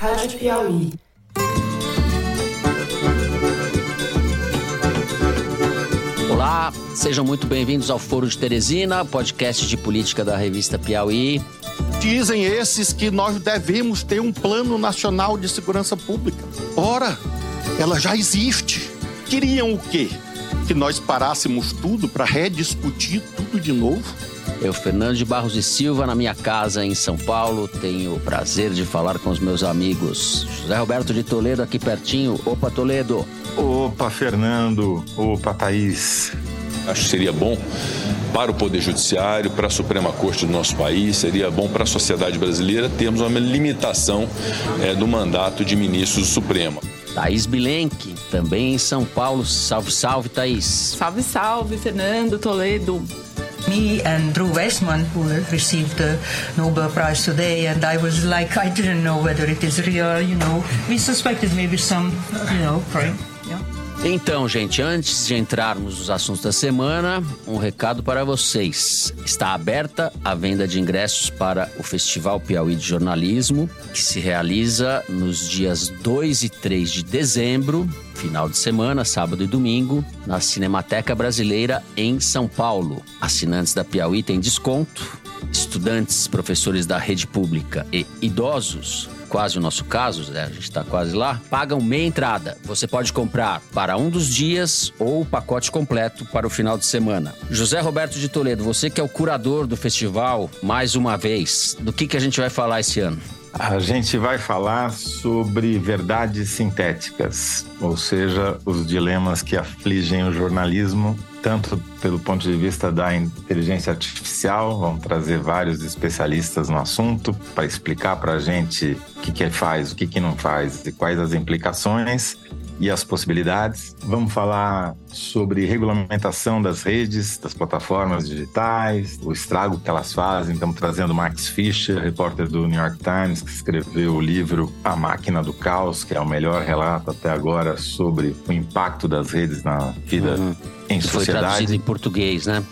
Rádio Piauí. Olá, sejam muito bem-vindos ao Foro de Teresina, podcast de política da revista Piauí. Dizem esses que nós devemos ter um plano nacional de segurança pública. Ora, ela já existe. Queriam o quê? Que nós parássemos tudo para rediscutir tudo de novo? Eu, Fernando de Barros e Silva, na minha casa em São Paulo, tenho o prazer de falar com os meus amigos. José Roberto de Toledo, aqui pertinho. Opa, Toledo. Opa, Fernando. Opa, Thaís. Acho que seria bom para o Poder Judiciário, para a Suprema Corte do nosso país, seria bom para a sociedade brasileira termos uma limitação é, do mandato de ministros do Supremo. Thaís Bilenque, também em São Paulo. Salve, salve, Thaís. Salve, salve, Fernando Toledo. Me and Drew Weissman, who received the Nobel Prize today, and I was like, I didn't know whether it is real, you know. We suspected maybe some, you know, crime. Então, gente, antes de entrarmos nos assuntos da semana, um recado para vocês. Está aberta a venda de ingressos para o Festival Piauí de Jornalismo, que se realiza nos dias 2 e 3 de dezembro, final de semana, sábado e domingo, na Cinemateca Brasileira em São Paulo. Assinantes da Piauí têm desconto. Estudantes, professores da rede pública e idosos quase o nosso caso, né? a gente está quase lá, pagam meia entrada. Você pode comprar para um dos dias ou o pacote completo para o final de semana. José Roberto de Toledo, você que é o curador do festival, mais uma vez, do que, que a gente vai falar esse ano? A gente vai falar sobre verdades sintéticas, ou seja, os dilemas que afligem o jornalismo, tanto pelo ponto de vista da inteligência artificial, vamos trazer vários especialistas no assunto para explicar para a gente o que, que faz, o que, que não faz e quais as implicações, e as possibilidades. Vamos falar sobre regulamentação das redes, das plataformas digitais, o estrago que elas fazem. Estamos trazendo Max Fischer, repórter do New York Times, que escreveu o livro A Máquina do Caos, que é o melhor relato até agora sobre o impacto das redes na vida uhum. em sociedade. Foi traduzido em português, né?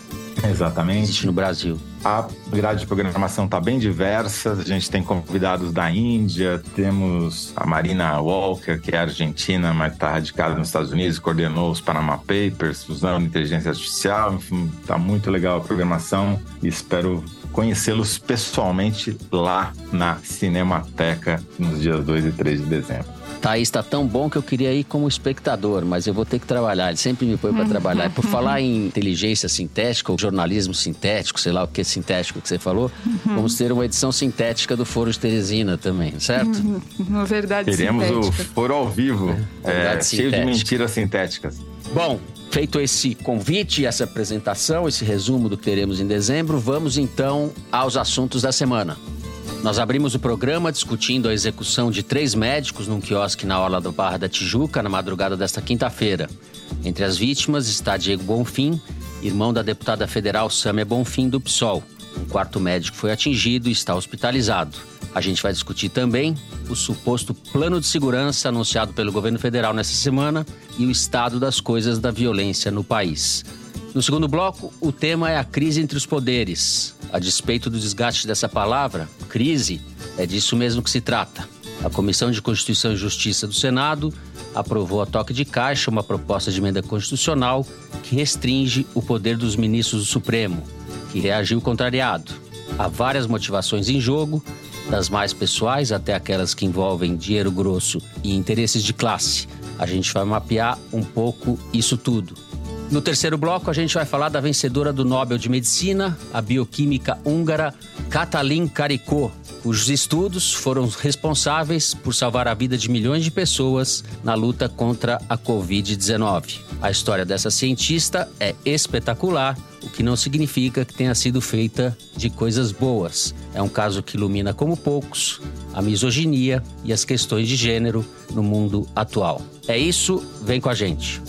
Exatamente. Existe no Brasil. A grade de programação está bem diversa. A gente tem convidados da Índia, temos a Marina Walker, que é argentina, mas está radicada nos Estados Unidos, coordenou os Panama Papers, usando inteligência artificial. Enfim, está muito legal a programação e espero conhecê-los pessoalmente lá na Cinemateca nos dias 2 e 3 de dezembro. Thaís, está tão bom que eu queria ir como espectador, mas eu vou ter que trabalhar. Ele sempre me põe para uhum. trabalhar. E por falar em inteligência sintética, ou jornalismo sintético, sei lá o que é sintético que você falou, uhum. vamos ter uma edição sintética do Foro de Teresina também, certo? Uhum. Uma verdade Teremos sintética. o Foro ao vivo, é, é, cheio de mentiras sintéticas. Bom, Feito esse convite, essa apresentação, esse resumo do que teremos em dezembro, vamos então aos assuntos da semana. Nós abrimos o programa discutindo a execução de três médicos num quiosque na Orla do Barra da Tijuca na madrugada desta quinta-feira. Entre as vítimas está Diego Bonfim, irmão da deputada federal Sâmia Bonfim do PSOL. Um quarto médico foi atingido e está hospitalizado. A gente vai discutir também o suposto plano de segurança anunciado pelo governo federal nessa semana e o estado das coisas da violência no país. No segundo bloco, o tema é a crise entre os poderes. A despeito do desgaste dessa palavra, crise, é disso mesmo que se trata. A Comissão de Constituição e Justiça do Senado aprovou a toque de caixa uma proposta de emenda constitucional que restringe o poder dos ministros do Supremo, que reagiu contrariado. Há várias motivações em jogo, das mais pessoais até aquelas que envolvem dinheiro grosso e interesses de classe. A gente vai mapear um pouco isso tudo. No terceiro bloco, a gente vai falar da vencedora do Nobel de Medicina, a bioquímica húngara Katalin Karikó, cujos estudos foram responsáveis por salvar a vida de milhões de pessoas na luta contra a Covid-19. A história dessa cientista é espetacular, o que não significa que tenha sido feita de coisas boas. É um caso que ilumina como poucos a misoginia e as questões de gênero no mundo atual. É isso, vem com a gente.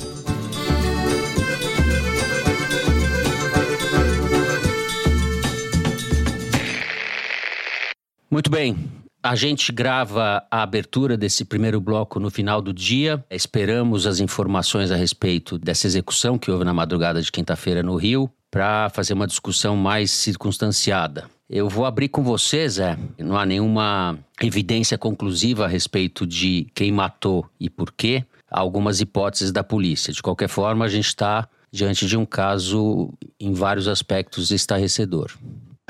Muito bem. A gente grava a abertura desse primeiro bloco no final do dia. Esperamos as informações a respeito dessa execução que houve na madrugada de quinta-feira no Rio para fazer uma discussão mais circunstanciada. Eu vou abrir com você, Zé. Não há nenhuma evidência conclusiva a respeito de quem matou e por quê. Há algumas hipóteses da polícia. De qualquer forma, a gente está diante de um caso, em vários aspectos, estarrecedor.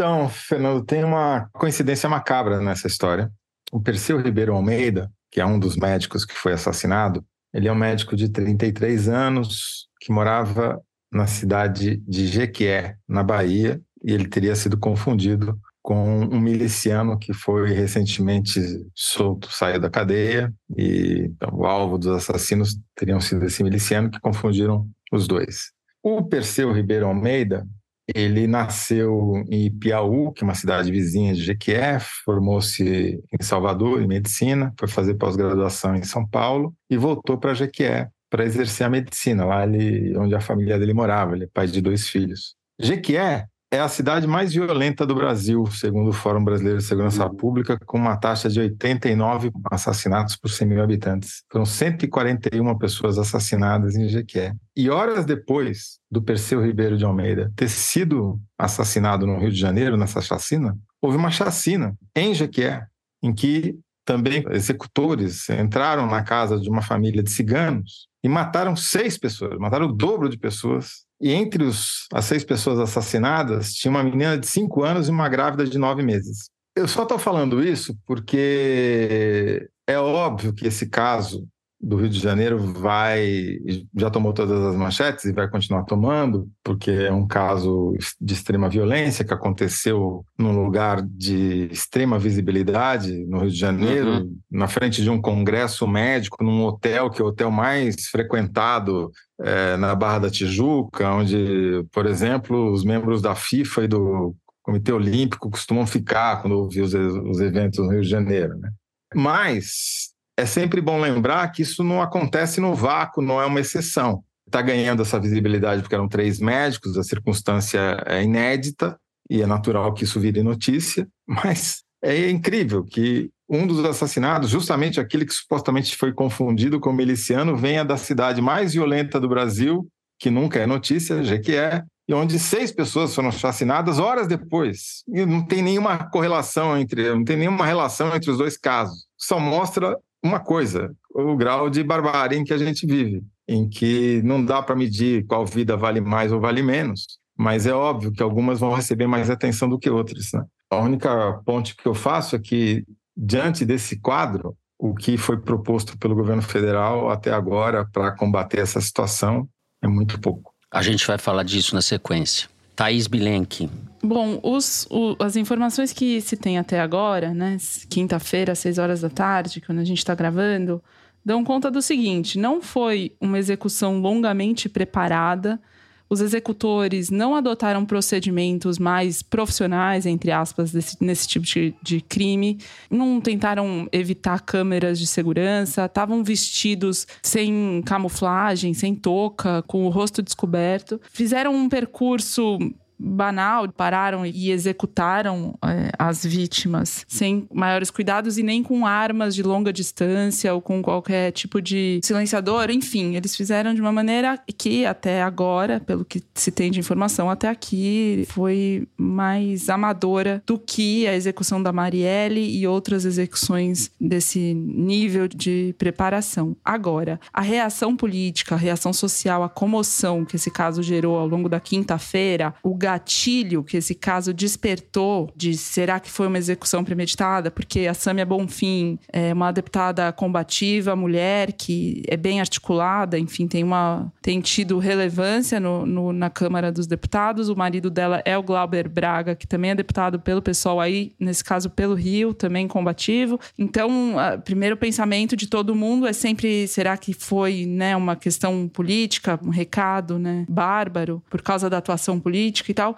Então, Fernando, tem uma coincidência macabra nessa história. O Perseu Ribeiro Almeida, que é um dos médicos que foi assassinado, ele é um médico de 33 anos que morava na cidade de Jequié, na Bahia, e ele teria sido confundido com um miliciano que foi recentemente solto, saiu da cadeia, e então, o alvo dos assassinos teriam sido esse miliciano que confundiram os dois. O Perseu Ribeiro Almeida, ele nasceu em Piauí, que é uma cidade vizinha de Jequié, formou-se em Salvador, em medicina, foi fazer pós-graduação em São Paulo e voltou para Jequié para exercer a medicina, lá ele, onde a família dele morava, ele é pai de dois filhos. Jequié é a cidade mais violenta do Brasil, segundo o Fórum Brasileiro de Segurança uhum. Pública, com uma taxa de 89 assassinatos por 100 mil habitantes. Foram 141 pessoas assassinadas em Jequié. E horas depois do Perseu Ribeiro de Almeida ter sido assassinado no Rio de Janeiro, nessa chacina, houve uma chacina em Jequié, em que também executores entraram na casa de uma família de ciganos e mataram seis pessoas, mataram o dobro de pessoas e entre os, as seis pessoas assassinadas, tinha uma menina de cinco anos e uma grávida de nove meses. Eu só estou falando isso porque é óbvio que esse caso do Rio de Janeiro vai já tomou todas as manchetes e vai continuar tomando, porque é um caso de extrema violência que aconteceu num lugar de extrema visibilidade no Rio de Janeiro, uhum. na frente de um congresso médico, num hotel que é o hotel mais frequentado é, na Barra da Tijuca, onde, por exemplo, os membros da FIFA e do Comitê Olímpico costumam ficar quando ouvir os, os eventos no Rio de Janeiro, né? Mas é sempre bom lembrar que isso não acontece no vácuo, não é uma exceção. Está ganhando essa visibilidade porque eram três médicos, a circunstância é inédita e é natural que isso vire notícia, mas é incrível que um dos assassinados, justamente aquele que supostamente foi confundido com miliciano, venha da cidade mais violenta do Brasil, que nunca é notícia, Jequié, e onde seis pessoas foram assassinadas horas depois. E não tem nenhuma correlação entre, não tem nenhuma relação entre os dois casos. Só mostra uma coisa, o grau de barbárie em que a gente vive, em que não dá para medir qual vida vale mais ou vale menos, mas é óbvio que algumas vão receber mais atenção do que outras. Né? A única ponte que eu faço é que, diante desse quadro, o que foi proposto pelo governo federal até agora para combater essa situação é muito pouco. A gente vai falar disso na sequência. Thaís Bilenque. Bom, os, o, as informações que se tem até agora, né? Quinta-feira, às 6 horas da tarde, quando a gente está gravando, dão conta do seguinte: não foi uma execução longamente preparada. Os executores não adotaram procedimentos mais profissionais, entre aspas, desse, nesse tipo de, de crime. Não tentaram evitar câmeras de segurança. Estavam vestidos sem camuflagem, sem touca, com o rosto descoberto. Fizeram um percurso banal, pararam e executaram é, as vítimas sem maiores cuidados e nem com armas de longa distância ou com qualquer tipo de silenciador. Enfim, eles fizeram de uma maneira que até agora, pelo que se tem de informação até aqui, foi mais amadora do que a execução da Marielle e outras execuções desse nível de preparação. Agora, a reação política, a reação social, a comoção que esse caso gerou ao longo da quinta-feira, o gatilho que esse caso despertou de será que foi uma execução premeditada? Porque a Samia Bonfim é uma deputada combativa, mulher, que é bem articulada, enfim, tem, uma, tem tido relevância no, no, na Câmara dos Deputados. O marido dela é o Glauber Braga, que também é deputado pelo pessoal aí, nesse caso pelo Rio, também combativo. Então, o primeiro pensamento de todo mundo é sempre: será que foi né, uma questão política, um recado né, bárbaro, por causa da atuação política e tal.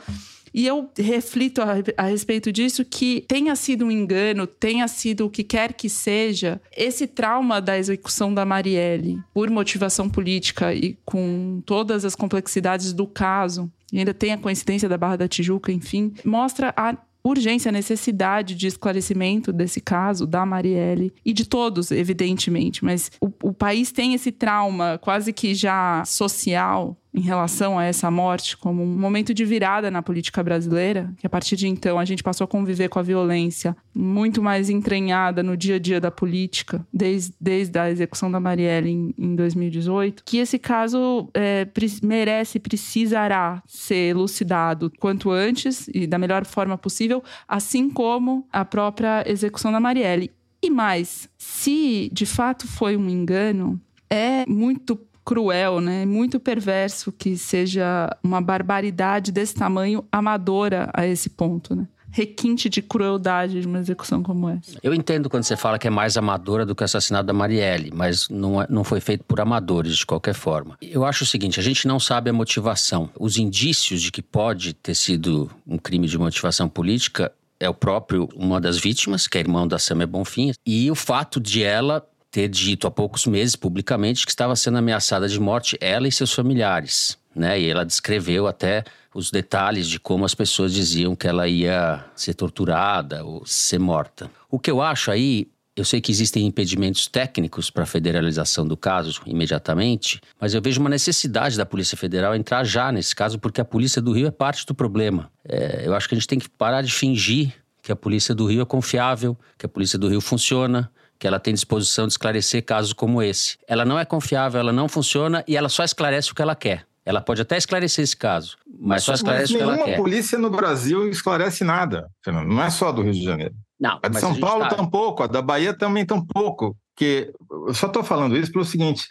E eu reflito a, a, respeito disso que tenha sido um engano, tenha sido o que quer que seja, esse trauma da execução da Marielle por motivação política e com todas as complexidades do caso, e ainda tem a coincidência da Barra da Tijuca, enfim, mostra a urgência, a necessidade de esclarecimento desse caso da Marielle e de todos, evidentemente, mas o, o país tem esse trauma quase que já social em relação a essa morte como um momento de virada na política brasileira, que a partir de então a gente passou a conviver com a violência muito mais entranhada no dia a dia da política, desde, desde a execução da Marielle em, em 2018, que esse caso é, merece, precisará ser elucidado quanto antes e da melhor forma possível, assim como a própria execução da Marielle. E mais, se de fato foi um engano, é muito cruel, né? Muito perverso que seja uma barbaridade desse tamanho amadora a esse ponto, né? requinte de crueldade de uma execução como essa. Eu entendo quando você fala que é mais amadora do que o assassinato da Marielle, mas não, é, não foi feito por amadores de qualquer forma. Eu acho o seguinte: a gente não sabe a motivação. Os indícios de que pode ter sido um crime de motivação política é o próprio uma das vítimas, que é irmão da Samia Bonfim, e o fato de ela ter dito há poucos meses publicamente que estava sendo ameaçada de morte ela e seus familiares, né? E ela descreveu até os detalhes de como as pessoas diziam que ela ia ser torturada ou ser morta. O que eu acho aí eu sei que existem impedimentos técnicos para a federalização do caso imediatamente, mas eu vejo uma necessidade da Polícia Federal entrar já nesse caso, porque a Polícia do Rio é parte do problema. É, eu acho que a gente tem que parar de fingir que a Polícia do Rio é confiável, que a Polícia do Rio funciona, que ela tem disposição de esclarecer casos como esse. Ela não é confiável, ela não funciona e ela só esclarece o que ela quer. Ela pode até esclarecer esse caso, mas só esclarece mas o que ela quer. Nenhuma polícia no Brasil esclarece nada, Fernando. Não é só do Rio de Janeiro. Não, a de São a Paulo tá... tampouco, a da Bahia também tampouco. Que eu só estou falando isso pelo seguinte: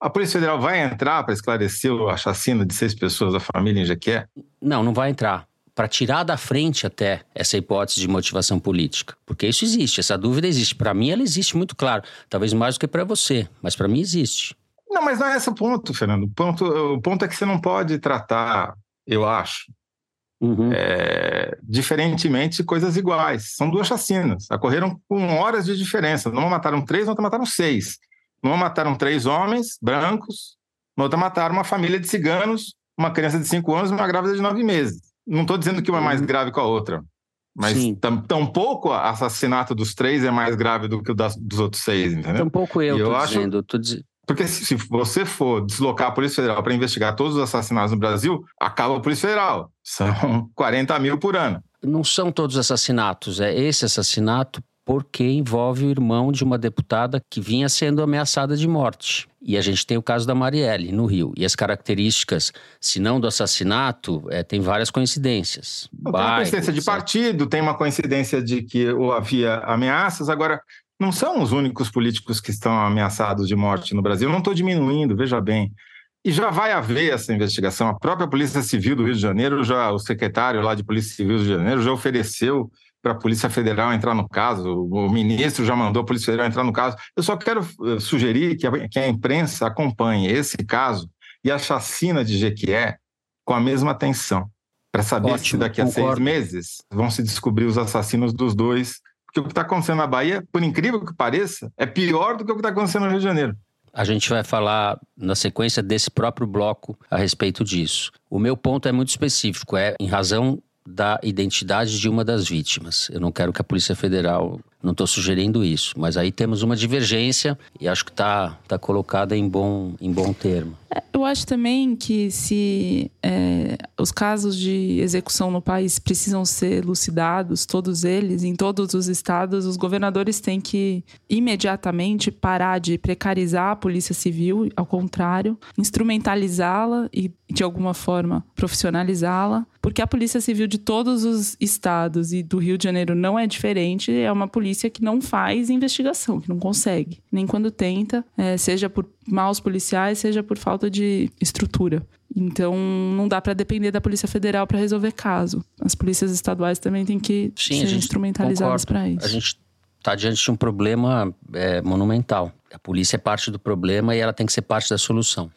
a Polícia Federal vai entrar para esclarecer a chacina de seis pessoas da família em Jequié? Não, não vai entrar. Para tirar da frente até essa hipótese de motivação política. Porque isso existe, essa dúvida existe. Para mim, ela existe muito claro. Talvez mais do que para você, mas para mim existe. Não, mas não é esse o ponto, Fernando. O ponto, o ponto é que você não pode tratar, eu acho, Uhum. É, diferentemente, coisas iguais. São duas chacinas. Ocorreram com horas de diferença. Numa mataram três, outra mataram seis. Numa mataram três homens brancos, na outra mataram uma família de ciganos, uma criança de cinco anos e uma grávida de nove meses. Não estou dizendo que uma é mais uhum. grave que a outra. Mas tampouco o assassinato dos três é mais grave do que o das, dos outros seis, entendeu? Tampouco eu, eu acho, dizendo. Tô dizendo porque se você for deslocar a Polícia Federal para investigar todos os assassinatos no Brasil, acaba a Polícia Federal. São 40 mil por ano. Não são todos assassinatos. É esse assassinato porque envolve o irmão de uma deputada que vinha sendo ameaçada de morte. E a gente tem o caso da Marielle, no Rio. E as características, se não do assassinato, é, tem várias coincidências. Tem uma coincidência de partido, tem uma coincidência de que havia ameaças. Agora, não são os únicos políticos que estão ameaçados de morte no Brasil. Eu não estou diminuindo, veja bem. E já vai haver essa investigação. A própria Polícia Civil do Rio de Janeiro, já o secretário lá de Polícia Civil do Rio de Janeiro já ofereceu para a Polícia Federal entrar no caso. O ministro já mandou a Polícia Federal entrar no caso. Eu só quero eh, sugerir que a, que a imprensa acompanhe esse caso e a chacina de Jequié com a mesma atenção, para saber Ótimo, se daqui a concordo. seis meses vão se descobrir os assassinos dos dois porque o que está acontecendo na Bahia, por incrível que pareça, é pior do que o que está acontecendo no Rio de Janeiro. A gente vai falar na sequência desse próprio bloco a respeito disso. O meu ponto é muito específico, é em razão da identidade de uma das vítimas. Eu não quero que a Polícia Federal, não estou sugerindo isso, mas aí temos uma divergência e acho que está tá colocada em bom, em bom termo. É, eu acho também que se é, os casos de execução no país precisam ser elucidados, todos eles, em todos os estados, os governadores têm que imediatamente parar de precarizar a polícia civil, ao contrário, instrumentalizá-la e, de alguma forma, profissionalizá-la, porque a polícia civil de todos os estados e do Rio de Janeiro não é diferente, é uma polícia que não faz investigação, que não consegue, nem quando tenta, é, seja por maus policiais, seja por falta de estrutura. Então, não dá para depender da Polícia Federal para resolver caso. As polícias estaduais também têm que Sim, ser instrumentalizadas para isso. A gente está diante de um problema é, monumental. A polícia é parte do problema e ela tem que ser parte da solução.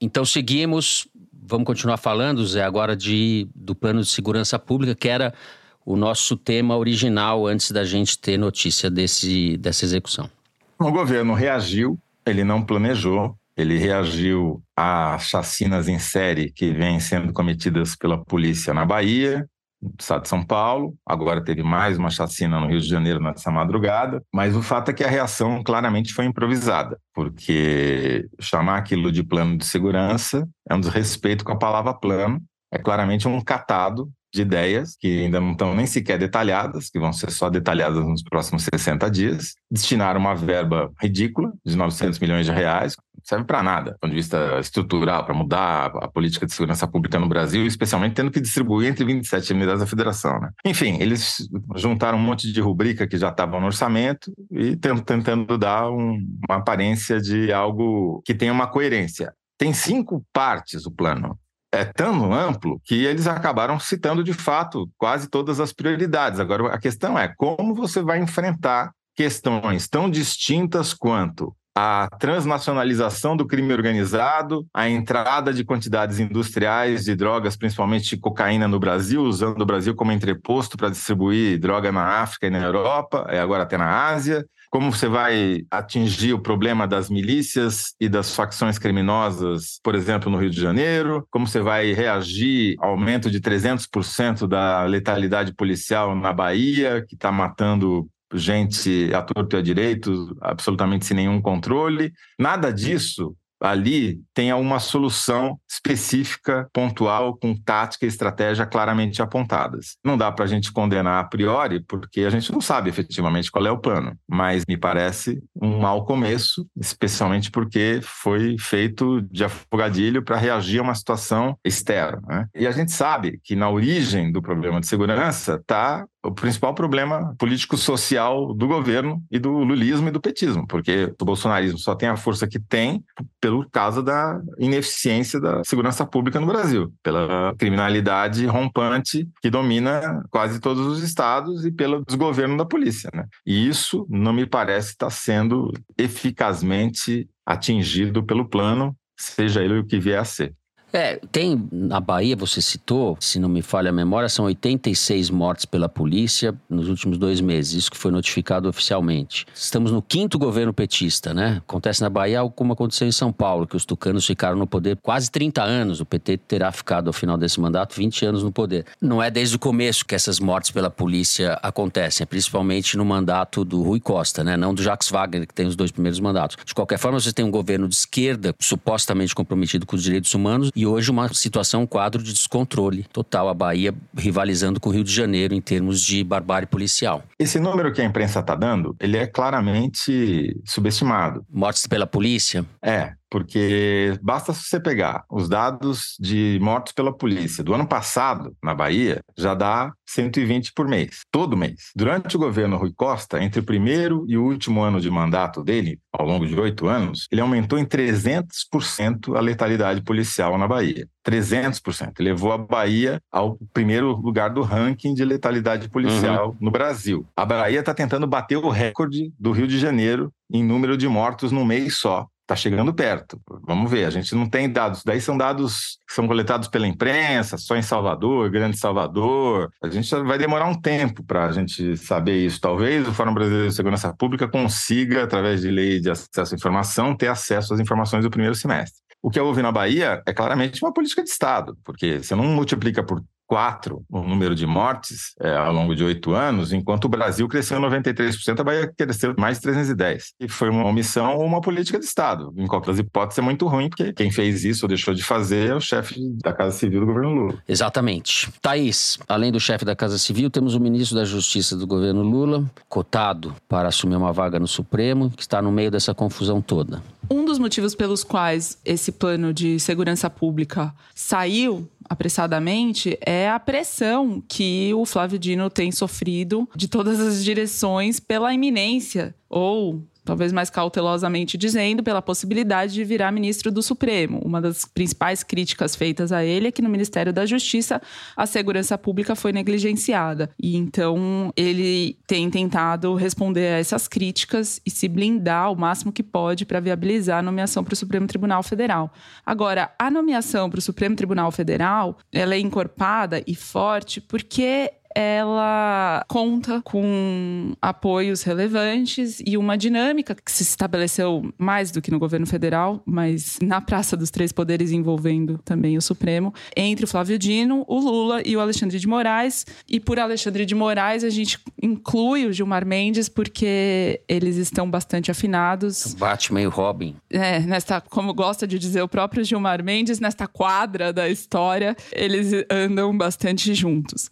Então, seguimos. Vamos continuar falando, Zé, agora de, do plano de segurança pública, que era o nosso tema original antes da gente ter notícia desse, dessa execução. O governo reagiu ele não planejou, ele reagiu a chacinas em série que vêm sendo cometidas pela polícia na Bahia, no estado de São Paulo, agora teve mais uma chacina no Rio de Janeiro nessa madrugada, mas o fato é que a reação claramente foi improvisada, porque chamar aquilo de plano de segurança é um desrespeito com a palavra plano, é claramente um catado de ideias que ainda não estão nem sequer detalhadas, que vão ser só detalhadas nos próximos 60 dias, destinaram uma verba ridícula de 900 milhões de reais, serve para nada, do ponto de vista estrutural, para mudar a política de segurança pública no Brasil, especialmente tendo que distribuir entre 27 unidades da federação. Né? Enfim, eles juntaram um monte de rubrica que já estavam no orçamento e tentando dar um, uma aparência de algo que tenha uma coerência. Tem cinco partes o plano é tão amplo que eles acabaram citando de fato quase todas as prioridades. Agora, a questão é como você vai enfrentar questões tão distintas quanto a transnacionalização do crime organizado, a entrada de quantidades industriais de drogas, principalmente cocaína no Brasil, usando o Brasil como entreposto para distribuir droga na África e na Europa, e agora até na Ásia, como você vai atingir o problema das milícias e das facções criminosas, por exemplo, no Rio de Janeiro, como você vai reagir ao aumento de 300% da letalidade policial na Bahia, que está matando gente a torto e a direito, absolutamente sem nenhum controle. Nada disso ali tenha uma solução específica, pontual, com tática e estratégia claramente apontadas. Não dá para a gente condenar a priori, porque a gente não sabe efetivamente qual é o plano, mas me parece um mau começo, especialmente porque foi feito de afogadilho para reagir a uma situação externa. Né? E a gente sabe que na origem do problema de segurança está o principal problema político-social do governo e do lulismo e do petismo, porque o bolsonarismo só tem a força que tem pelo causa da ineficiência da segurança pública no Brasil, pela criminalidade rompante que domina quase todos os estados e pelo desgoverno da polícia. Né? E isso não me parece estar sendo eficazmente atingido pelo plano, seja ele o que vier a ser. É, tem na Bahia, você citou, se não me falha a memória, são 86 mortes pela polícia nos últimos dois meses, isso que foi notificado oficialmente. Estamos no quinto governo petista, né? Acontece na Bahia algo como aconteceu em São Paulo, que os tucanos ficaram no poder quase 30 anos. O PT terá ficado ao final desse mandato 20 anos no poder. Não é desde o começo que essas mortes pela polícia acontecem, é principalmente no mandato do Rui Costa, né? Não do Jacques Wagner, que tem os dois primeiros mandatos. De qualquer forma, você tem um governo de esquerda supostamente comprometido com os direitos humanos e hoje uma situação, um quadro de descontrole total. A Bahia rivalizando com o Rio de Janeiro em termos de barbárie policial. Esse número que a imprensa está dando, ele é claramente subestimado. Mortes pela polícia? É, porque basta você pegar os dados de mortos pela polícia do ano passado na Bahia, já dá 120 por mês, todo mês. Durante o governo Rui Costa, entre o primeiro e o último ano de mandato dele, ao longo de oito anos, ele aumentou em 300% a letalidade policial na Bahia. 300%. Levou a Bahia ao primeiro lugar do ranking de letalidade policial uhum. no Brasil. A Bahia está tentando bater o recorde do Rio de Janeiro em número de mortos no mês só está chegando perto. Vamos ver, a gente não tem dados. Daí são dados que são coletados pela imprensa, só em Salvador, Grande Salvador. A gente vai demorar um tempo para a gente saber isso. Talvez o Fórum Brasileiro de Segurança Pública consiga, através de lei de acesso à informação, ter acesso às informações do primeiro semestre. O que houve na Bahia é claramente uma política de Estado, porque você não multiplica por quatro o número de mortes é, ao longo de oito anos, enquanto o Brasil cresceu 93%, a Bahia cresceu mais de 310. E foi uma omissão ou uma política de Estado. Em qualquer hipótese, é muito ruim, porque quem fez isso ou deixou de fazer é o chefe da Casa Civil do governo Lula. Exatamente. Thaís, além do chefe da Casa Civil, temos o ministro da Justiça do governo Lula, cotado para assumir uma vaga no Supremo, que está no meio dessa confusão toda. Um dos motivos pelos quais esse plano de segurança pública saiu apressadamente é a pressão que o Flávio Dino tem sofrido de todas as direções pela iminência ou talvez mais cautelosamente dizendo, pela possibilidade de virar ministro do Supremo. Uma das principais críticas feitas a ele é que no Ministério da Justiça a segurança pública foi negligenciada. E então ele tem tentado responder a essas críticas e se blindar o máximo que pode para viabilizar a nomeação para o Supremo Tribunal Federal. Agora, a nomeação para o Supremo Tribunal Federal, ela é encorpada e forte porque ela conta com apoios relevantes e uma dinâmica que se estabeleceu mais do que no governo federal, mas na Praça dos Três Poderes envolvendo também o Supremo, entre o Flávio Dino, o Lula e o Alexandre de Moraes. E por Alexandre de Moraes a gente inclui o Gilmar Mendes porque eles estão bastante afinados. Batman e Robin. É, nesta, como gosta de dizer o próprio Gilmar Mendes, nesta quadra da história, eles andam bastante juntos.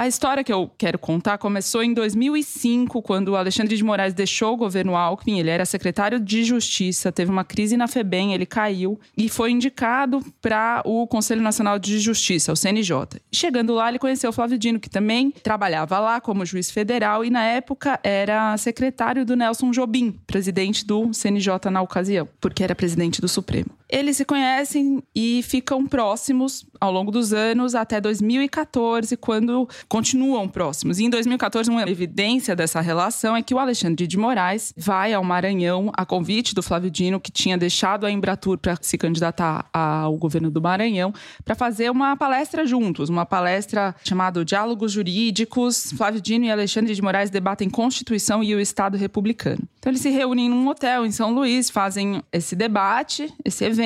A história que eu quero contar começou em 2005, quando o Alexandre de Moraes deixou o governo Alckmin. Ele era secretário de Justiça, teve uma crise na FEBEM, ele caiu e foi indicado para o Conselho Nacional de Justiça, o CNJ. Chegando lá, ele conheceu o Flávio Dino, que também trabalhava lá como juiz federal e, na época, era secretário do Nelson Jobim, presidente do CNJ na ocasião, porque era presidente do Supremo. Eles se conhecem e ficam próximos ao longo dos anos até 2014, quando continuam próximos. E em 2014, uma evidência dessa relação é que o Alexandre de Moraes vai ao Maranhão a convite do Flávio Dino, que tinha deixado a Embratur para se candidatar ao governo do Maranhão, para fazer uma palestra juntos, uma palestra chamada Diálogos Jurídicos. Flávio Dino e Alexandre de Moraes debatem Constituição e o Estado Republicano. Então eles se reúnem num hotel em São Luís, fazem esse debate, esse evento,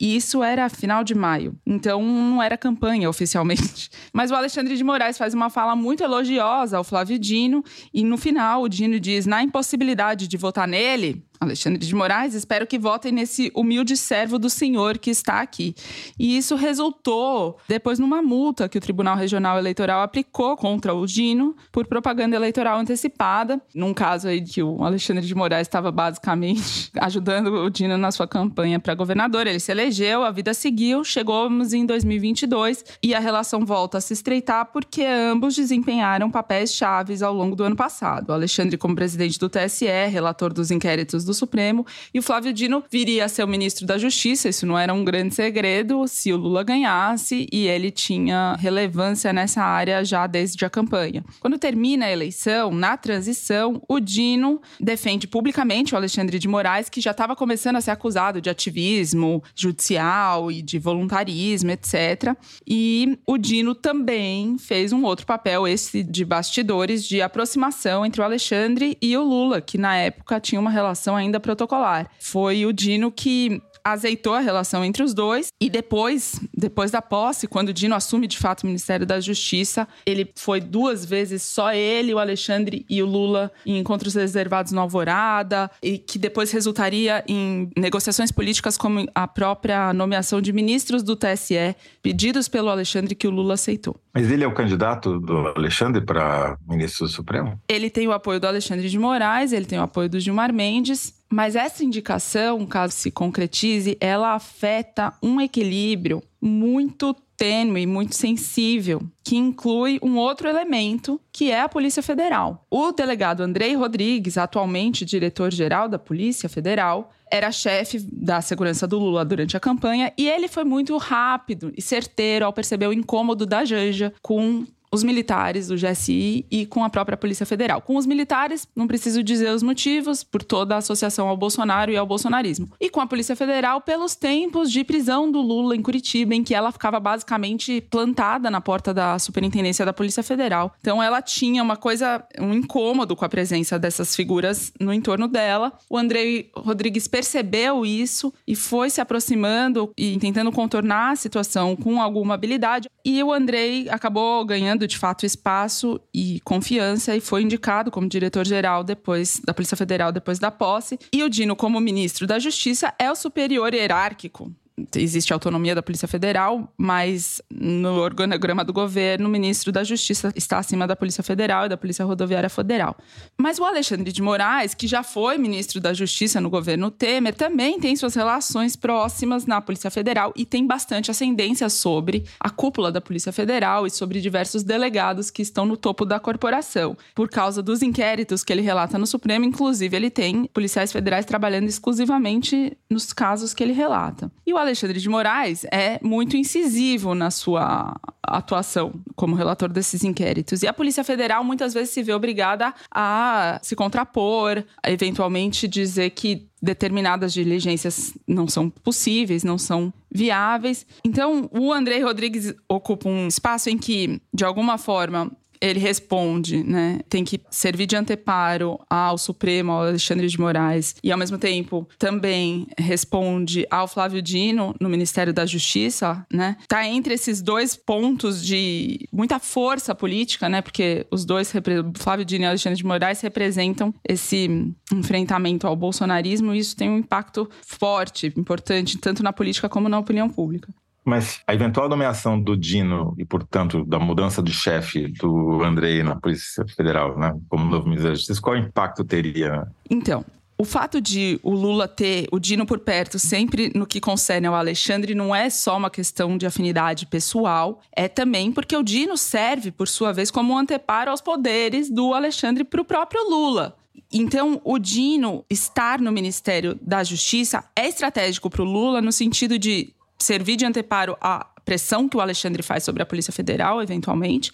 e isso era final de maio. Então não era campanha oficialmente. Mas o Alexandre de Moraes faz uma fala muito elogiosa ao Flávio Dino e no final o Dino diz: na impossibilidade de votar nele, Alexandre de Moraes, espero que votem nesse humilde servo do senhor que está aqui. E isso resultou depois numa multa que o Tribunal Regional Eleitoral aplicou contra o Dino por propaganda eleitoral antecipada, num caso aí que o Alexandre de Moraes estava basicamente ajudando o Dino na sua campanha para governador. Ele se elegeu, a vida seguiu, chegamos em 2022 e a relação volta a se estreitar porque ambos desempenharam papéis chaves ao longo do ano passado. O Alexandre como presidente do TSE, relator dos inquéritos do Supremo, e o Flávio Dino viria a ser o ministro da Justiça. Isso não era um grande segredo se o Lula ganhasse, e ele tinha relevância nessa área já desde a campanha. Quando termina a eleição, na transição, o Dino defende publicamente o Alexandre de Moraes, que já estava começando a ser acusado de ativismo judicial e de voluntarismo, etc. E o Dino também fez um outro papel, esse de bastidores, de aproximação entre o Alexandre e o Lula, que na época tinha uma relação ainda protocolar. Foi o Dino que azeitou a relação entre os dois e depois, depois da posse, quando o Dino assume de fato o Ministério da Justiça, ele foi duas vezes só ele, o Alexandre e o Lula em encontros reservados no Alvorada e que depois resultaria em negociações políticas como a própria nomeação de ministros do TSE, pedidos pelo Alexandre que o Lula aceitou. Mas ele é o candidato do Alexandre para ministro do Supremo? Ele tem o apoio do Alexandre de Moraes, ele tem o apoio do Gilmar Mendes, mas essa indicação, caso se concretize, ela afeta um equilíbrio muito tênue, muito sensível, que inclui um outro elemento, que é a Polícia Federal. O delegado Andrei Rodrigues, atualmente diretor-geral da Polícia Federal, era chefe da segurança do Lula durante a campanha e ele foi muito rápido e certeiro ao perceber o incômodo da Janja com os militares do GSI e com a própria Polícia Federal. Com os militares, não preciso dizer os motivos, por toda a associação ao Bolsonaro e ao bolsonarismo. E com a Polícia Federal, pelos tempos de prisão do Lula em Curitiba, em que ela ficava basicamente plantada na porta da Superintendência da Polícia Federal. Então ela tinha uma coisa, um incômodo com a presença dessas figuras no entorno dela. O Andrei Rodrigues percebeu isso e foi se aproximando e tentando contornar a situação com alguma habilidade. E o Andrei acabou ganhando ganhando de fato espaço e confiança e foi indicado como diretor-geral depois da Polícia Federal depois da posse. E o Dino, como ministro da Justiça, é o superior hierárquico existe autonomia da Polícia Federal, mas no organograma do governo, o ministro da Justiça está acima da Polícia Federal e da Polícia Rodoviária Federal. Mas o Alexandre de Moraes, que já foi ministro da Justiça no governo Temer, também tem suas relações próximas na Polícia Federal e tem bastante ascendência sobre a cúpula da Polícia Federal e sobre diversos delegados que estão no topo da corporação. Por causa dos inquéritos que ele relata no Supremo, inclusive, ele tem policiais federais trabalhando exclusivamente nos casos que ele relata. E o Alexandre de Moraes é muito incisivo na sua atuação como relator desses inquéritos. E a Polícia Federal muitas vezes se vê obrigada a se contrapor, a eventualmente dizer que determinadas diligências não são possíveis, não são viáveis. Então, o André Rodrigues ocupa um espaço em que, de alguma forma, ele responde, né? Tem que servir de anteparo ao Supremo, ao Alexandre de Moraes, e ao mesmo tempo também responde ao Flávio Dino no Ministério da Justiça, né? Tá entre esses dois pontos de muita força política, né? Porque os dois, Flávio Dino e Alexandre de Moraes, representam esse enfrentamento ao bolsonarismo, e isso tem um impacto forte, importante, tanto na política como na opinião pública. Mas a eventual nomeação do Dino e, portanto, da mudança de chefe do Andrei na Polícia Federal, né, como novo ministro da Justiça, qual impacto teria? Então, o fato de o Lula ter o Dino por perto sempre no que concerne ao Alexandre não é só uma questão de afinidade pessoal, é também porque o Dino serve, por sua vez, como um anteparo aos poderes do Alexandre para o próprio Lula. Então, o Dino estar no Ministério da Justiça é estratégico para o Lula no sentido de servir de anteparo à pressão que o Alexandre faz sobre a Polícia Federal, eventualmente.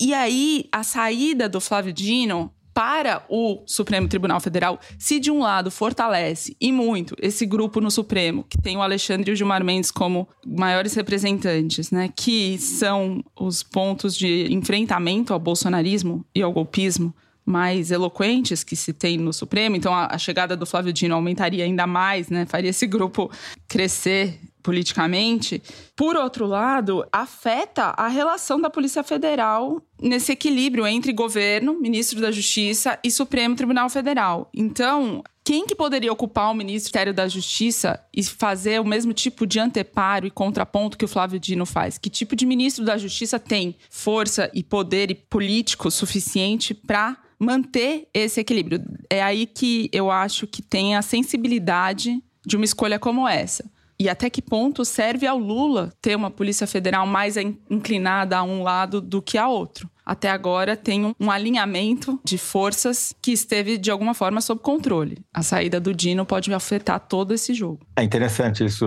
E aí, a saída do Flávio Dino para o Supremo Tribunal Federal, se de um lado fortalece e muito esse grupo no Supremo, que tem o Alexandre e o Gilmar Mendes como maiores representantes, né, que são os pontos de enfrentamento ao bolsonarismo e ao golpismo mais eloquentes que se tem no Supremo, então a, chegada do Flávio Dino aumentaria ainda mais, né, faria esse grupo crescer politicamente, por outro lado, afeta a relação da Polícia Federal nesse equilíbrio entre governo, ministro da Justiça e Supremo Tribunal Federal. Então, quem que poderia ocupar o Ministério da Justiça e fazer o mesmo tipo de anteparo e contraponto que o Flávio Dino faz? Que tipo de ministro da Justiça tem força e poder político suficiente para manter esse equilíbrio? É aí que eu acho que tem a sensibilidade de uma escolha como essa e até que ponto serve ao Lula ter uma Polícia Federal mais inclinada a um lado do que a outro. Até agora tem um alinhamento de forças que esteve de alguma forma sob controle. A saída do Dino pode afetar todo esse jogo. É interessante isso.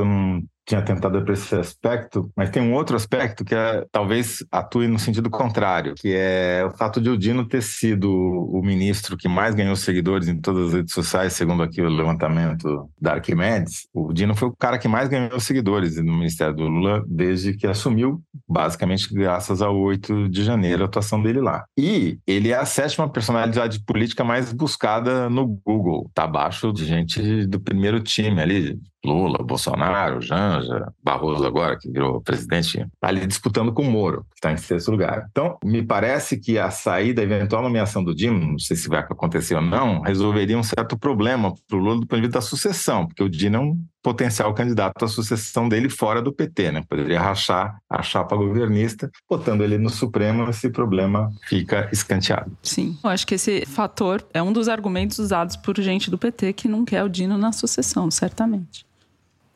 Tinha tentado para esse aspecto, mas tem um outro aspecto que é, talvez atue no sentido contrário, que é o fato de o Dino ter sido o ministro que mais ganhou seguidores em todas as redes sociais, segundo aqui o levantamento da Arquimedes. O Dino foi o cara que mais ganhou seguidores no Ministério do Lula desde que assumiu, basicamente graças ao 8 de janeiro, a atuação dele lá. E ele é a sétima personalidade política mais buscada no Google. Tá abaixo de gente do primeiro time ali, Lula, Bolsonaro, Janja, Barroso agora, que virou presidente, tá ali disputando com o Moro, que está em sexto lugar. Então, me parece que a saída, a eventual nomeação do Dino, não sei se vai acontecer ou não, resolveria um certo problema para o Lula do ponto de vista da sucessão, porque o Dino é um potencial candidato à sucessão dele fora do PT, né? Poderia rachar a chapa governista, botando ele no Supremo, esse problema fica escanteado. Sim, eu acho que esse fator é um dos argumentos usados por gente do PT que não quer o Dino na sucessão, certamente.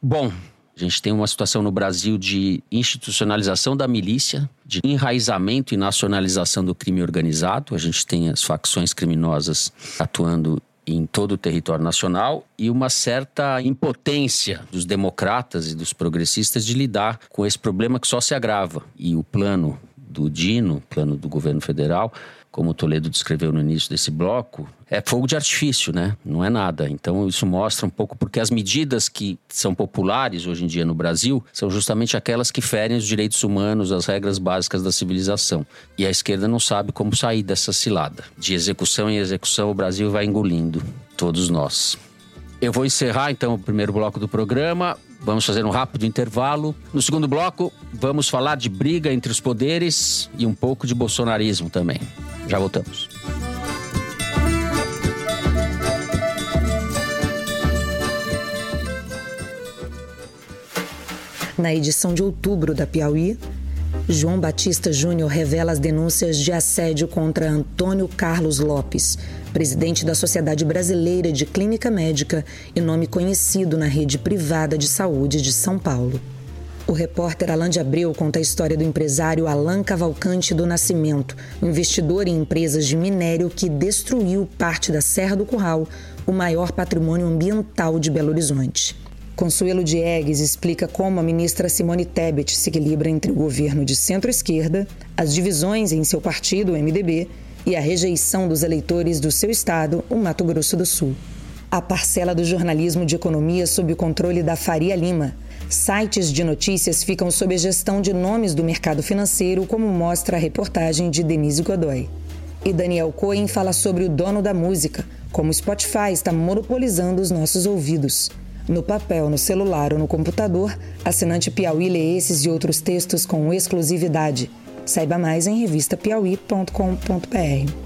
Bom, a gente tem uma situação no Brasil de institucionalização da milícia, de enraizamento e nacionalização do crime organizado. A gente tem as facções criminosas atuando em todo o território nacional e uma certa impotência dos democratas e dos progressistas de lidar com esse problema que só se agrava. E o plano do Dino, plano do governo federal, como o Toledo descreveu no início desse bloco, é fogo de artifício, né? Não é nada. Então isso mostra um pouco porque as medidas que são populares hoje em dia no Brasil são justamente aquelas que ferem os direitos humanos, as regras básicas da civilização. E a esquerda não sabe como sair dessa cilada. De execução em execução, o Brasil vai engolindo todos nós. Eu vou encerrar então o primeiro bloco do programa. Vamos fazer um rápido intervalo. No segundo bloco, vamos falar de briga entre os poderes e um pouco de bolsonarismo também. Já voltamos. Na edição de outubro da Piauí, João Batista Júnior revela as denúncias de assédio contra Antônio Carlos Lopes, presidente da Sociedade Brasileira de Clínica Médica e nome conhecido na rede privada de saúde de São Paulo. O repórter Alain de Abreu conta a história do empresário Alain Cavalcante do Nascimento, investidor em empresas de minério que destruiu parte da Serra do Curral, o maior patrimônio ambiental de Belo Horizonte. Consuelo Diegues explica como a ministra Simone Tebet se equilibra entre o governo de centro-esquerda, as divisões em seu partido, o MDB, e a rejeição dos eleitores do seu estado, o Mato Grosso do Sul. A parcela do jornalismo de economia sob o controle da Faria Lima. Sites de notícias ficam sob a gestão de nomes do mercado financeiro, como mostra a reportagem de Denise Godoy. E Daniel Cohen fala sobre o dono da música, como o Spotify está monopolizando os nossos ouvidos. No papel, no celular ou no computador, assinante Piauí lê esses e outros textos com exclusividade. Saiba mais em revistapiauí.com.br.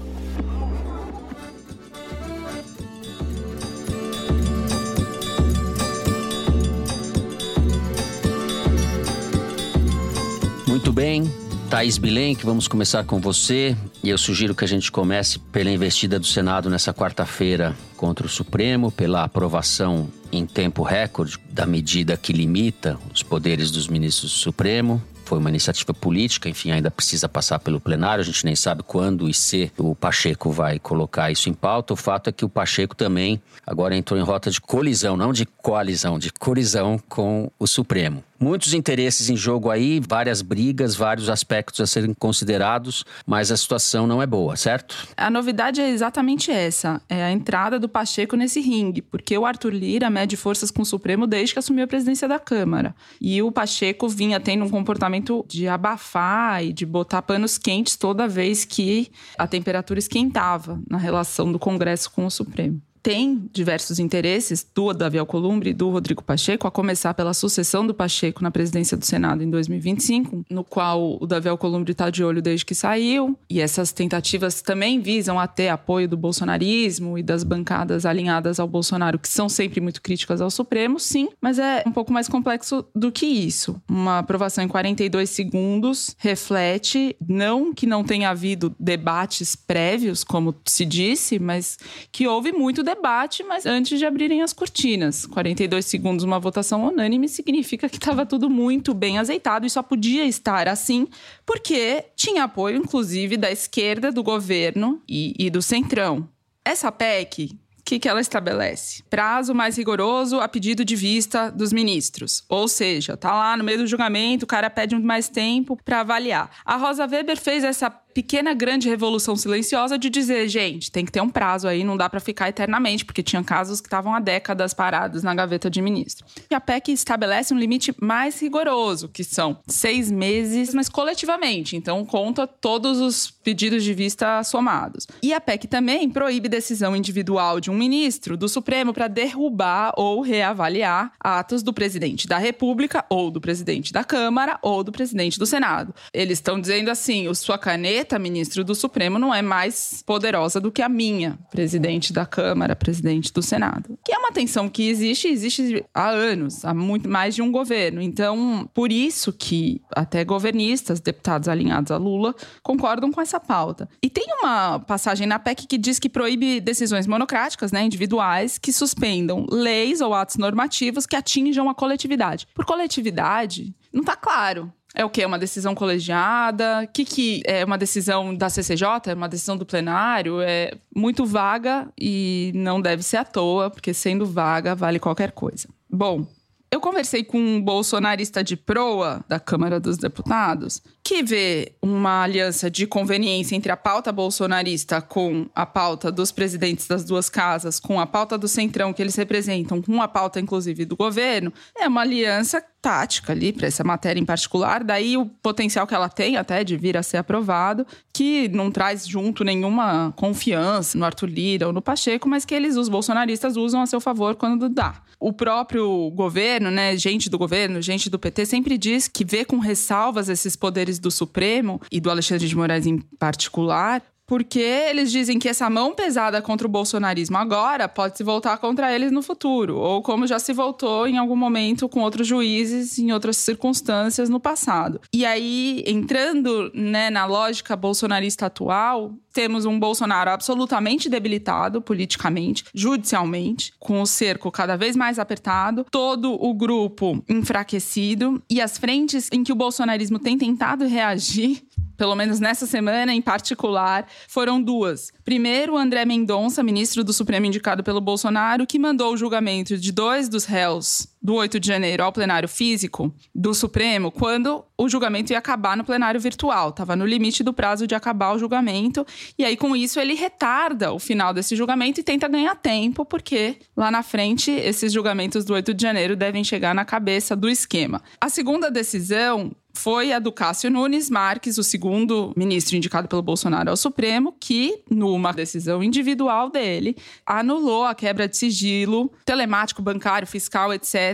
Muito bem, Thaís Bilenque, vamos começar com você. E eu sugiro que a gente comece pela investida do Senado nessa quarta-feira contra o Supremo, pela aprovação em tempo recorde da medida que limita os poderes dos ministros do Supremo. Foi uma iniciativa política, enfim, ainda precisa passar pelo plenário. A gente nem sabe quando e se o Pacheco vai colocar isso em pauta. O fato é que o Pacheco também agora entrou em rota de colisão, não de coalizão, de colisão com o Supremo. Muitos interesses em jogo aí, várias brigas, vários aspectos a serem considerados, mas a situação não é boa, certo? A novidade é exatamente essa: é a entrada do Pacheco nesse ringue, porque o Arthur Lira mede forças com o Supremo desde que assumiu a presidência da Câmara. E o Pacheco vinha tendo um comportamento de abafar e de botar panos quentes toda vez que a temperatura esquentava na relação do Congresso com o Supremo tem diversos interesses do Davi Alcolumbre e do Rodrigo Pacheco, a começar pela sucessão do Pacheco na presidência do Senado em 2025, no qual o Davi Alcolumbre está de olho desde que saiu, e essas tentativas também visam a ter apoio do bolsonarismo e das bancadas alinhadas ao Bolsonaro, que são sempre muito críticas ao Supremo, sim, mas é um pouco mais complexo do que isso. Uma aprovação em 42 segundos reflete não que não tenha havido debates prévios, como se disse, mas que houve muito debate, mas antes de abrirem as cortinas. 42 segundos, uma votação unânime, significa que estava tudo muito bem azeitado e só podia estar assim porque tinha apoio, inclusive, da esquerda do governo e, e do centrão. Essa PEC o que, que ela estabelece? Prazo mais rigoroso a pedido de vista dos ministros. Ou seja, tá lá no meio do julgamento, o cara pede mais tempo para avaliar. A Rosa Weber fez essa pequena grande revolução silenciosa de dizer, gente, tem que ter um prazo aí, não dá para ficar eternamente, porque tinha casos que estavam há décadas parados na gaveta de ministro. E a PEC estabelece um limite mais rigoroso, que são seis meses, mas coletivamente, então conta todos os pedidos de vista somados. E a PEC também proíbe decisão individual de um ministro do Supremo para derrubar ou reavaliar atos do presidente da República ou do presidente da Câmara ou do presidente do Senado. Eles estão dizendo assim, o sua caneta caneta, ministro do Supremo, não é mais poderosa do que a minha, presidente da Câmara, presidente do Senado. Que é uma tensão que existe, existe há anos, há muito mais de um governo. Então, por isso que até governistas, deputados alinhados a Lula, concordam com essa pauta. E tem uma passagem na PEC que diz que proíbe decisões monocráticas, né, individuais, que suspendam leis ou atos normativos que atinjam a coletividade. Por coletividade, não está claro é o que? Uma decisão colegiada? O que, que é uma decisão da CCJ? É uma decisão do plenário? É muito vaga e não deve ser à toa, porque sendo vaga vale qualquer coisa. Bom, eu conversei com um bolsonarista de proa da Câmara dos Deputados que vê uma aliança de conveniência entre a pauta bolsonarista com a pauta dos presidentes das duas casas, com a pauta do centrão que eles representam, com a pauta inclusive do governo, é uma aliança tática ali para essa matéria em particular, daí o potencial que ela tem até de vir a ser aprovado, que não traz junto nenhuma confiança no Arthur Lira ou no Pacheco, mas que eles, os bolsonaristas, usam a seu favor quando dá. O próprio governo, né, gente do governo, gente do PT, sempre diz que vê com ressalvas esses poderes do Supremo e do Alexandre de Moraes em particular, porque eles dizem que essa mão pesada contra o bolsonarismo agora pode se voltar contra eles no futuro, ou como já se voltou em algum momento com outros juízes em outras circunstâncias no passado. E aí, entrando né, na lógica bolsonarista atual, temos um Bolsonaro absolutamente debilitado politicamente, judicialmente, com o cerco cada vez mais apertado, todo o grupo enfraquecido e as frentes em que o bolsonarismo tem tentado reagir pelo menos nessa semana em particular, foram duas. Primeiro, André Mendonça, ministro do Supremo indicado pelo Bolsonaro, que mandou o julgamento de dois dos réus do 8 de janeiro ao plenário físico do Supremo quando o julgamento ia acabar no plenário virtual. Estava no limite do prazo de acabar o julgamento. E aí, com isso, ele retarda o final desse julgamento e tenta ganhar tempo, porque lá na frente, esses julgamentos do 8 de janeiro devem chegar na cabeça do esquema. A segunda decisão foi a do Cássio Nunes Marques, o segundo ministro indicado pelo Bolsonaro ao Supremo, que, numa decisão individual dele, anulou a quebra de sigilo telemático, bancário, fiscal, etc.,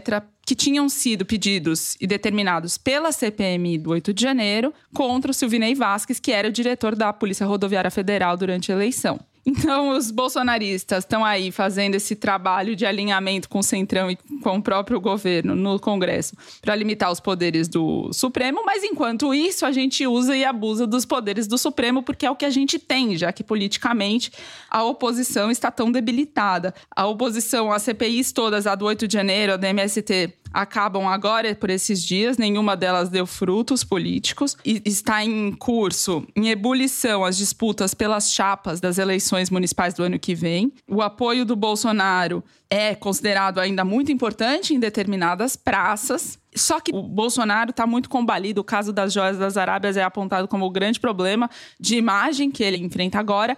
que tinham sido pedidos e determinados pela CPMI do 8 de janeiro contra o Silvinei Vasquez, que era o diretor da Polícia Rodoviária Federal durante a eleição. Então, os bolsonaristas estão aí fazendo esse trabalho de alinhamento com o Centrão e com o próprio governo no Congresso para limitar os poderes do Supremo, mas enquanto isso, a gente usa e abusa dos poderes do Supremo porque é o que a gente tem, já que politicamente a oposição está tão debilitada. A oposição, as CPIs todas, a do 8 de janeiro, a do MST, acabam agora por esses dias, nenhuma delas deu frutos políticos. E está em curso, em ebulição, as disputas pelas chapas das eleições municipais do ano que vem. O apoio do Bolsonaro é considerado ainda muito importante em determinadas praças. Só que o Bolsonaro está muito combalido. O caso das joias das Arábias é apontado como o grande problema de imagem que ele enfrenta agora.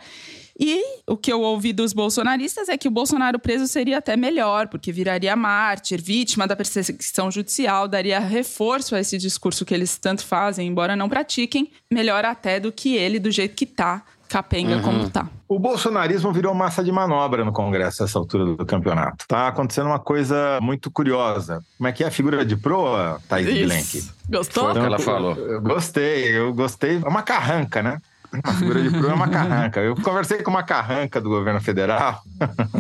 E o que eu ouvi dos bolsonaristas é que o Bolsonaro preso seria até melhor, porque viraria mártir, vítima da perseguição judicial, daria reforço a esse discurso que eles tanto fazem, embora não pratiquem, melhor até do que ele, do jeito que tá, capenga uhum. como tá. O bolsonarismo virou massa de manobra no Congresso nessa altura do campeonato. Tá acontecendo uma coisa muito curiosa. Como é que é a figura de proa, Thaís Blank? Gostou? Foi o que ela falou. Eu gostei, eu gostei. É uma carranca, né? A figura de proa é uma carranca. Eu conversei com uma carranca do governo federal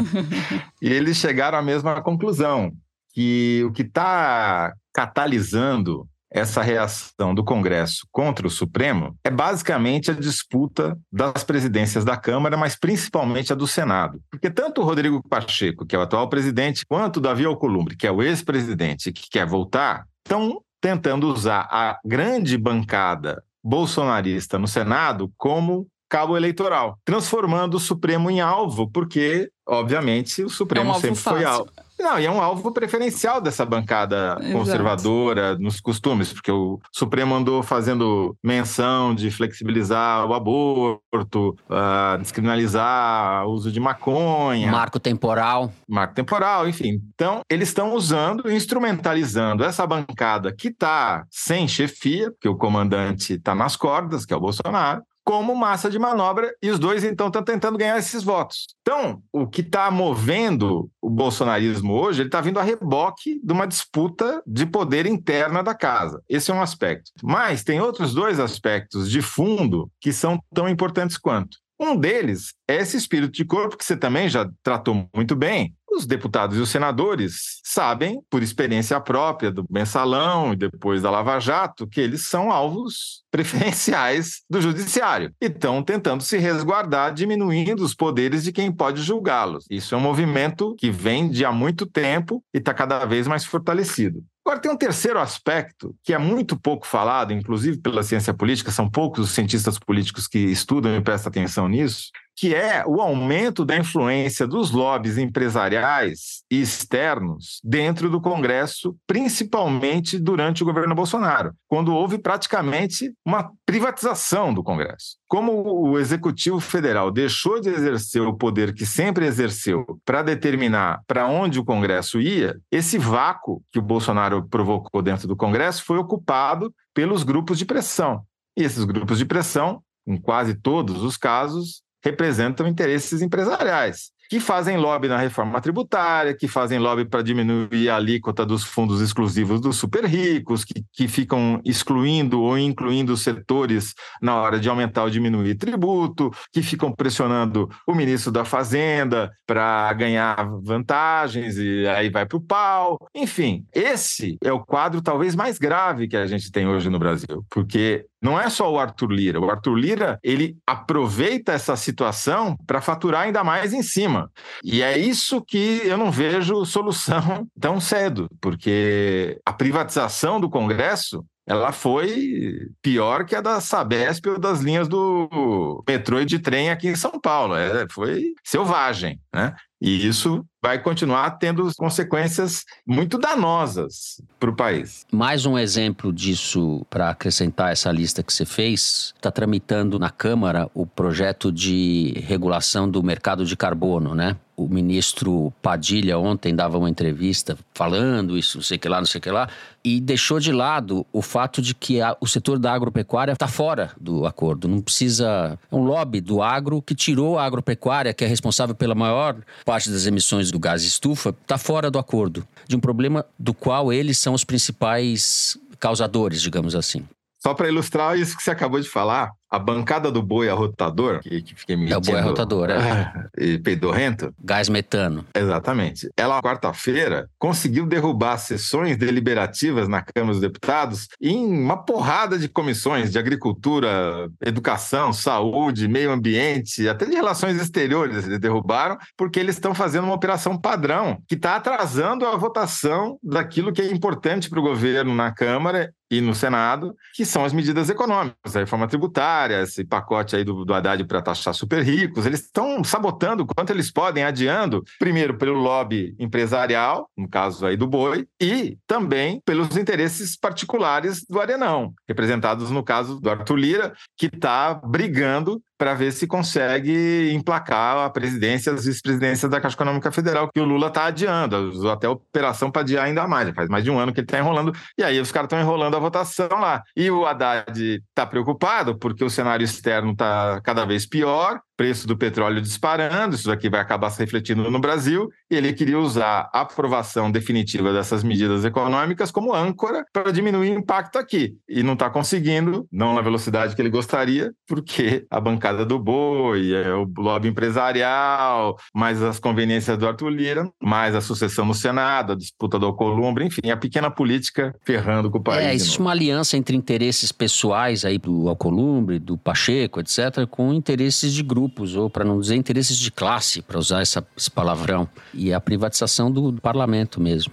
e eles chegaram à mesma conclusão, que o que está catalisando essa reação do Congresso contra o Supremo é basicamente a disputa das presidências da Câmara, mas principalmente a do Senado. Porque tanto o Rodrigo Pacheco, que é o atual presidente, quanto o Davi Alcolumbre, que é o ex-presidente que quer voltar, estão tentando usar a grande bancada bolsonarista no Senado como cabo eleitoral, transformando o Supremo em alvo, porque, obviamente, o Supremo é um sempre foi alvo. Não, e é um alvo preferencial dessa bancada Exato. conservadora nos costumes, porque o Supremo andou fazendo menção de flexibilizar o aborto, uh, descriminalizar o uso de maconha. Marco temporal. Marco temporal, enfim. Então, eles estão usando, instrumentalizando essa bancada que está sem chefia, porque o comandante está nas cordas, que é o Bolsonaro, como massa de manobra, e os dois então estão tentando ganhar esses votos. Então, o que está movendo o bolsonarismo hoje, ele está vindo a reboque de uma disputa de poder interna da casa. Esse é um aspecto. Mas tem outros dois aspectos de fundo que são tão importantes quanto. Um deles é esse espírito de corpo que você também já tratou muito bem. Os deputados e os senadores sabem, por experiência própria do mensalão e depois da Lava Jato, que eles são alvos preferenciais do judiciário e estão tentando se resguardar, diminuindo os poderes de quem pode julgá-los. Isso é um movimento que vem de há muito tempo e está cada vez mais fortalecido. Agora, tem um terceiro aspecto que é muito pouco falado, inclusive pela ciência política, são poucos os cientistas políticos que estudam e prestam atenção nisso, que é o aumento da influência dos lobbies empresariais e externos dentro do Congresso, principalmente durante o governo Bolsonaro, quando houve praticamente uma privatização do Congresso. Como o Executivo Federal deixou de exercer o poder que sempre exerceu para determinar para onde o Congresso ia, esse vácuo que o Bolsonaro provocou dentro do Congresso foi ocupado pelos grupos de pressão. E esses grupos de pressão, em quase todos os casos, representam interesses empresariais que fazem lobby na reforma tributária, que fazem lobby para diminuir a alíquota dos fundos exclusivos dos super ricos, que, que ficam excluindo ou incluindo setores na hora de aumentar ou diminuir tributo, que ficam pressionando o ministro da Fazenda para ganhar vantagens e aí vai para o pau. Enfim, esse é o quadro talvez mais grave que a gente tem hoje no Brasil, porque não é só o Arthur Lira. O Arthur Lira, ele aproveita essa situação para faturar ainda mais em cima. E é isso que eu não vejo solução tão cedo, porque a privatização do Congresso ela foi pior que a da Sabesp ou das linhas do metrô e de trem aqui em São Paulo. É, foi selvagem, né? E isso vai continuar tendo consequências muito danosas para o país. Mais um exemplo disso para acrescentar essa lista que você fez, está tramitando na Câmara o projeto de regulação do mercado de carbono, né? o ministro Padilha ontem dava uma entrevista falando isso, não sei que lá, não sei que lá, e deixou de lado o fato de que a, o setor da agropecuária está fora do acordo. Não precisa. É um lobby do agro que tirou a agropecuária, que é responsável pela maior parte das emissões do gás estufa, está fora do acordo. De um problema do qual eles são os principais causadores, digamos assim. Só para ilustrar isso que você acabou de falar, a bancada do boi arrotador, que, que fica emitindo... É o boi arrotador, é. e peidorrento. Gás metano. Exatamente. Ela, quarta-feira, conseguiu derrubar sessões deliberativas na Câmara dos Deputados em uma porrada de comissões de agricultura, educação, saúde, meio ambiente, até de relações exteriores eles derrubaram, porque eles estão fazendo uma operação padrão que está atrasando a votação daquilo que é importante para o governo na Câmara e no Senado, que são as medidas econômicas, a reforma tributária, esse pacote aí do, do Haddad para taxar super ricos, eles estão sabotando o quanto eles podem, adiando, primeiro pelo lobby empresarial, no caso aí do boi, e também pelos interesses particulares do Arenão, representados no caso do Arthur Lira, que está brigando para ver se consegue emplacar a presidência, as vice-presidências da Caixa Econômica Federal, que o Lula está adiando, usou até a operação para adiar ainda mais, faz mais de um ano que ele está enrolando, e aí os caras estão enrolando a votação lá. E o Haddad está preocupado porque o cenário externo está cada vez pior, preço do petróleo disparando, isso aqui vai acabar se refletindo no Brasil, e ele queria usar a aprovação definitiva dessas medidas econômicas como âncora para diminuir o impacto aqui. E não está conseguindo, não na velocidade que ele gostaria, porque a bancada do boi, é o lobby empresarial, mais as conveniências do Arthur Lira, mais a sucessão no Senado, a disputa do Alcolumbre, enfim, a pequena política ferrando com o país. É, existe uma aliança entre interesses pessoais aí do Alcolumbre, do Pacheco, etc., com interesses de grupo grupos, ou para não dizer interesses de classe, para usar essa, esse palavrão, e a privatização do, do parlamento mesmo.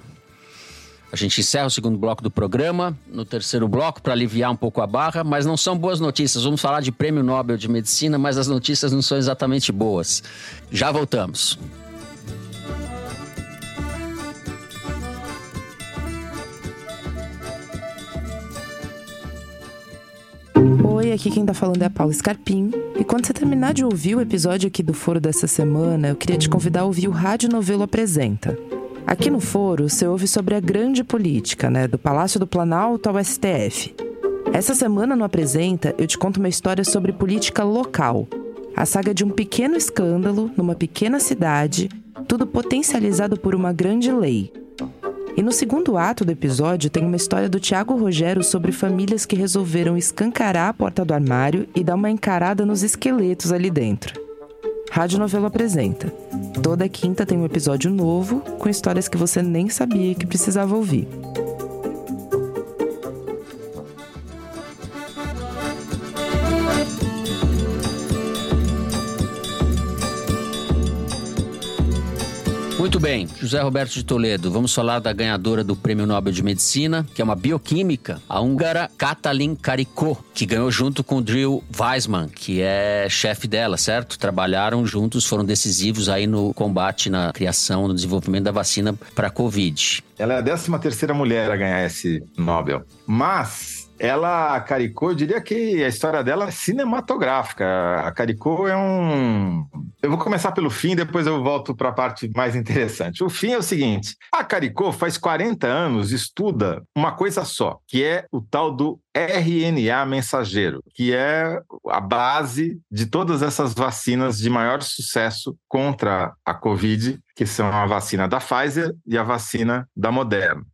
A gente encerra o segundo bloco do programa. No terceiro bloco, para aliviar um pouco a barra, mas não são boas notícias. Vamos falar de prêmio Nobel de Medicina, mas as notícias não são exatamente boas. Já voltamos. Oi, aqui quem tá falando é a Paula Scarpim. E quando você terminar de ouvir o episódio aqui do Foro dessa semana, eu queria te convidar a ouvir o Rádio Novelo Apresenta. Aqui no Foro, você ouve sobre a grande política, né? Do Palácio do Planalto ao STF. Essa semana no Apresenta, eu te conto uma história sobre política local. A saga de um pequeno escândalo numa pequena cidade, tudo potencializado por uma grande lei, e no segundo ato do episódio tem uma história do Tiago Rogério sobre famílias que resolveram escancarar a porta do armário e dar uma encarada nos esqueletos ali dentro. Rádio Novelo apresenta. Toda quinta tem um episódio novo com histórias que você nem sabia que precisava ouvir. Muito bem, José Roberto de Toledo, vamos falar da ganhadora do Prêmio Nobel de Medicina, que é uma bioquímica, a húngara Katalin Karikó, que ganhou junto com o Drill Weissman, que é chefe dela, certo? Trabalharam juntos, foram decisivos aí no combate, na criação, no desenvolvimento da vacina para a Covid. Ela é a 13 terceira mulher a ganhar esse Nobel. Mas ela, a Caricô, eu diria que a história dela é cinematográfica. A Caricô é um. Eu vou começar pelo fim, depois eu volto para a parte mais interessante. O fim é o seguinte: a Caricô faz 40 anos estuda uma coisa só, que é o tal do RNA mensageiro, que é a base de todas essas vacinas de maior sucesso contra a Covid, que são a vacina da Pfizer e a vacina da Moderna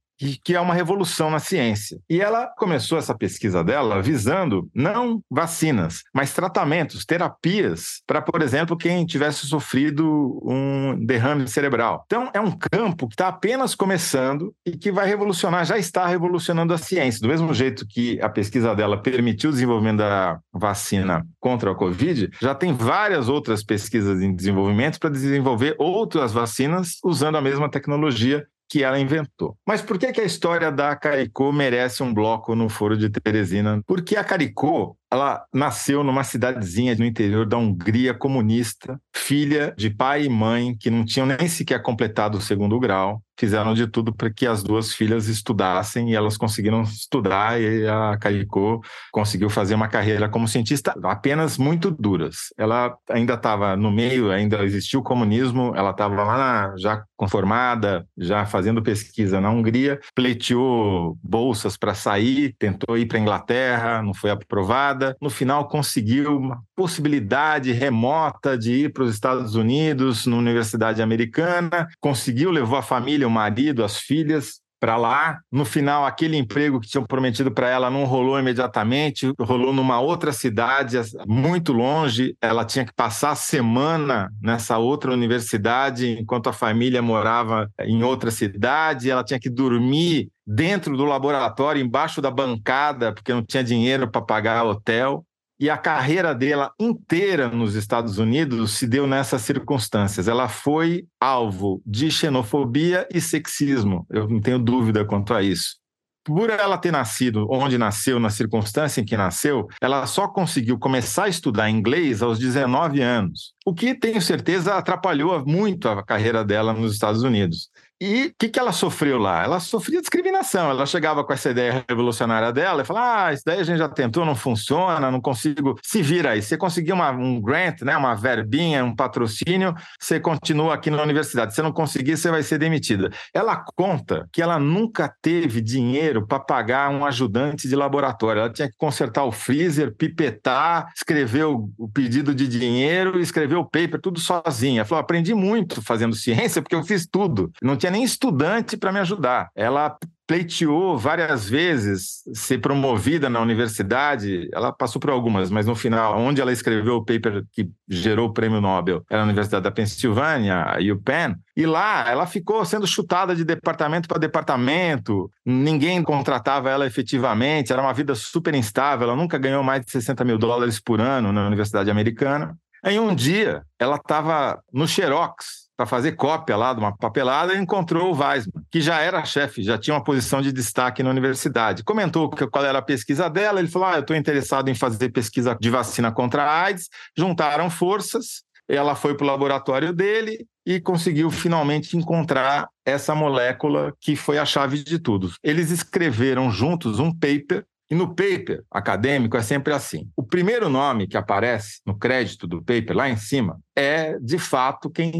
que é uma revolução na ciência. E ela começou essa pesquisa dela visando não vacinas, mas tratamentos, terapias para, por exemplo, quem tivesse sofrido um derrame cerebral. Então, é um campo que está apenas começando e que vai revolucionar, já está revolucionando a ciência. Do mesmo jeito que a pesquisa dela permitiu o desenvolvimento da vacina contra a Covid, já tem várias outras pesquisas em desenvolvimento para desenvolver outras vacinas usando a mesma tecnologia que ela inventou. Mas por que, que a história da Caricô merece um bloco no Foro de Teresina? Porque a Caricô ela nasceu numa cidadezinha no interior da Hungria comunista, filha de pai e mãe que não tinham nem sequer completado o segundo grau fizeram de tudo para que as duas filhas estudassem e elas conseguiram estudar e a Kariko conseguiu fazer uma carreira como cientista apenas muito duras. Ela ainda estava no meio, ainda existiu o comunismo, ela estava lá na, já conformada, já fazendo pesquisa na Hungria, pleiteou bolsas para sair, tentou ir para a Inglaterra, não foi aprovada. No final conseguiu uma possibilidade remota de ir para os Estados Unidos, na Universidade Americana, conseguiu, levou a família, o marido, as filhas para lá. No final, aquele emprego que tinham prometido para ela não rolou imediatamente, rolou numa outra cidade, muito longe. Ela tinha que passar a semana nessa outra universidade, enquanto a família morava em outra cidade. Ela tinha que dormir dentro do laboratório, embaixo da bancada, porque não tinha dinheiro para pagar hotel e a carreira dela inteira nos Estados Unidos se deu nessas circunstâncias. Ela foi alvo de xenofobia e sexismo, eu não tenho dúvida quanto a isso. Por ela ter nascido onde nasceu, na circunstância em que nasceu, ela só conseguiu começar a estudar inglês aos 19 anos, o que tenho certeza atrapalhou muito a carreira dela nos Estados Unidos. E o que, que ela sofreu lá? Ela sofria discriminação. Ela chegava com essa ideia revolucionária dela e falava: Ah, isso daí a gente já tentou, não funciona, não consigo. Se vira aí. Você conseguir uma, um grant, né, uma verbinha, um patrocínio, você continua aqui na universidade. Se não conseguir, você vai ser demitida. Ela conta que ela nunca teve dinheiro para pagar um ajudante de laboratório. Ela tinha que consertar o freezer, pipetar, escrever o, o pedido de dinheiro, escrever o paper, tudo sozinha. Ela falou: aprendi muito fazendo ciência porque eu fiz tudo. Não tinha nem estudante para me ajudar. Ela pleiteou várias vezes ser promovida na universidade. Ela passou por algumas, mas no final, onde ela escreveu o paper que gerou o prêmio Nobel, era a Universidade da Pensilvânia, a UPenn. E lá ela ficou sendo chutada de departamento para departamento, ninguém contratava ela efetivamente, era uma vida super instável, ela nunca ganhou mais de 60 mil dólares por ano na Universidade Americana. Em um dia, ela estava no Xerox, para fazer cópia lá de uma papelada encontrou o Weisman, que já era chefe, já tinha uma posição de destaque na universidade. Comentou qual era a pesquisa dela, ele falou: ah, eu estou interessado em fazer pesquisa de vacina contra a AIDS. Juntaram forças, ela foi para o laboratório dele e conseguiu finalmente encontrar essa molécula que foi a chave de tudo. Eles escreveram juntos um paper e no paper acadêmico é sempre assim. O primeiro nome que aparece no crédito do paper, lá em cima, é de fato quem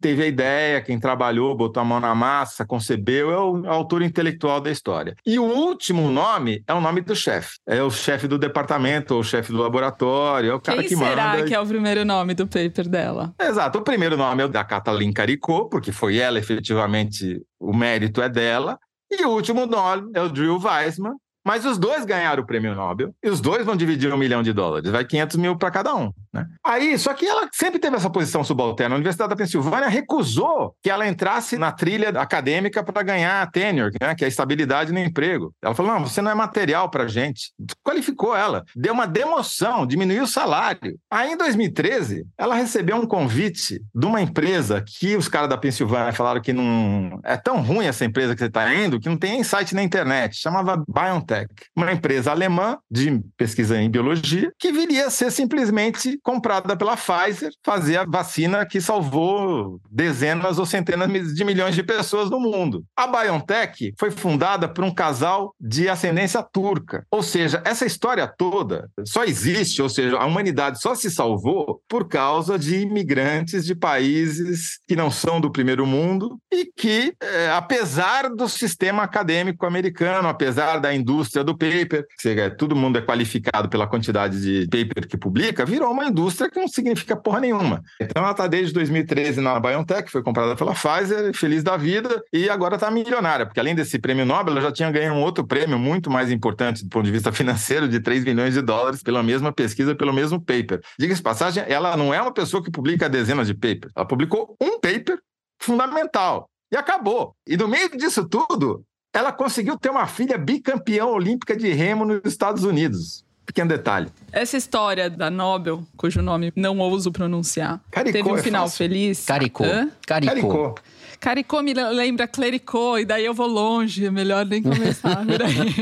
teve a ideia, quem trabalhou, botou a mão na massa, concebeu, é o autor intelectual da história. E o último nome é o nome do chefe. É o chefe do departamento, ou o chefe do laboratório, é o cara quem que manda. será que é o primeiro nome do paper dela? Exato. O primeiro nome é o da Kathleen Caricot, porque foi ela efetivamente, o mérito é dela. E o último nome é o Drew Weissman, mas os dois ganharam o prêmio Nobel e os dois vão dividir um milhão de dólares. Vai 500 mil para cada um. Né? Aí, só que ela sempre teve essa posição subalterna. A Universidade da Pensilvânia recusou que ela entrasse na trilha acadêmica para ganhar a tenure, né? que é a estabilidade no emprego. Ela falou: não, você não é material para gente. Qualificou ela. Deu uma demoção, diminuiu o salário. Aí, em 2013, ela recebeu um convite de uma empresa que os caras da Pensilvânia falaram que não é tão ruim essa empresa que você está indo que não tem nem site na internet. Chamava BioNTech uma empresa alemã de pesquisa em biologia, que viria a ser simplesmente comprada pela Pfizer, fazer a vacina que salvou dezenas ou centenas de milhões de pessoas no mundo. A BioNTech foi fundada por um casal de ascendência turca. Ou seja, essa história toda só existe, ou seja, a humanidade só se salvou por causa de imigrantes de países que não são do primeiro mundo e que, é, apesar do sistema acadêmico americano, apesar da indústria indústria do paper, seja, todo mundo é qualificado pela quantidade de paper que publica, virou uma indústria que não significa porra nenhuma. Então ela está desde 2013 na BioNTech, foi comprada pela Pfizer, feliz da vida, e agora está milionária, porque além desse prêmio Nobel, ela já tinha ganho um outro prêmio muito mais importante do ponto de vista financeiro, de 3 milhões de dólares pela mesma pesquisa, pelo mesmo paper. Diga-se passagem, ela não é uma pessoa que publica dezenas de papers, ela publicou um paper fundamental, e acabou. E no meio disso tudo, ela conseguiu ter uma filha bicampeã olímpica de remo nos Estados Unidos. Pequeno detalhe. Essa história da Nobel, cujo nome não ouso pronunciar, Caricô teve um é final fácil. feliz. Caricô. Hã? Caricô. Caricô. Caricô me lembra clericô, e daí eu vou longe, é melhor nem começar por aí.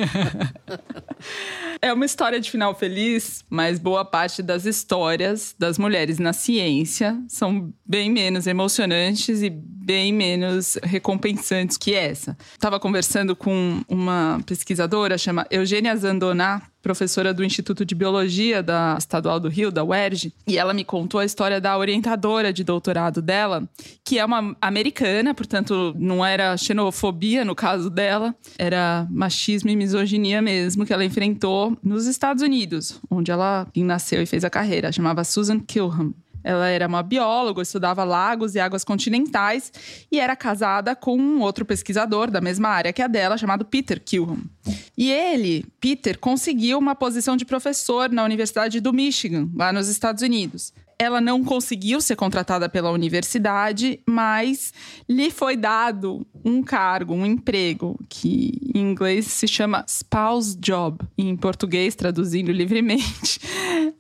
É uma história de final feliz, mas boa parte das histórias das mulheres na ciência são bem menos emocionantes e bem menos recompensantes que essa. Estava conversando com uma pesquisadora chama Eugênia Zandoná, professora do Instituto de Biologia da Estadual do Rio, da UERJ, e ela me contou a história da orientadora de doutorado dela, que é uma americana, portanto, não era xenofobia no caso dela, era machismo e misoginia mesmo que ela enfrentou nos Estados Unidos, onde ela nasceu e fez a carreira, chamava Susan Kilham. Ela era uma bióloga, estudava lagos e águas continentais e era casada com um outro pesquisador da mesma área que a dela, chamado Peter Kilham. E ele, Peter, conseguiu uma posição de professor na Universidade do Michigan, lá nos Estados Unidos ela não conseguiu ser contratada pela universidade, mas lhe foi dado um cargo, um emprego, que em inglês se chama spouse job, em português, traduzindo livremente.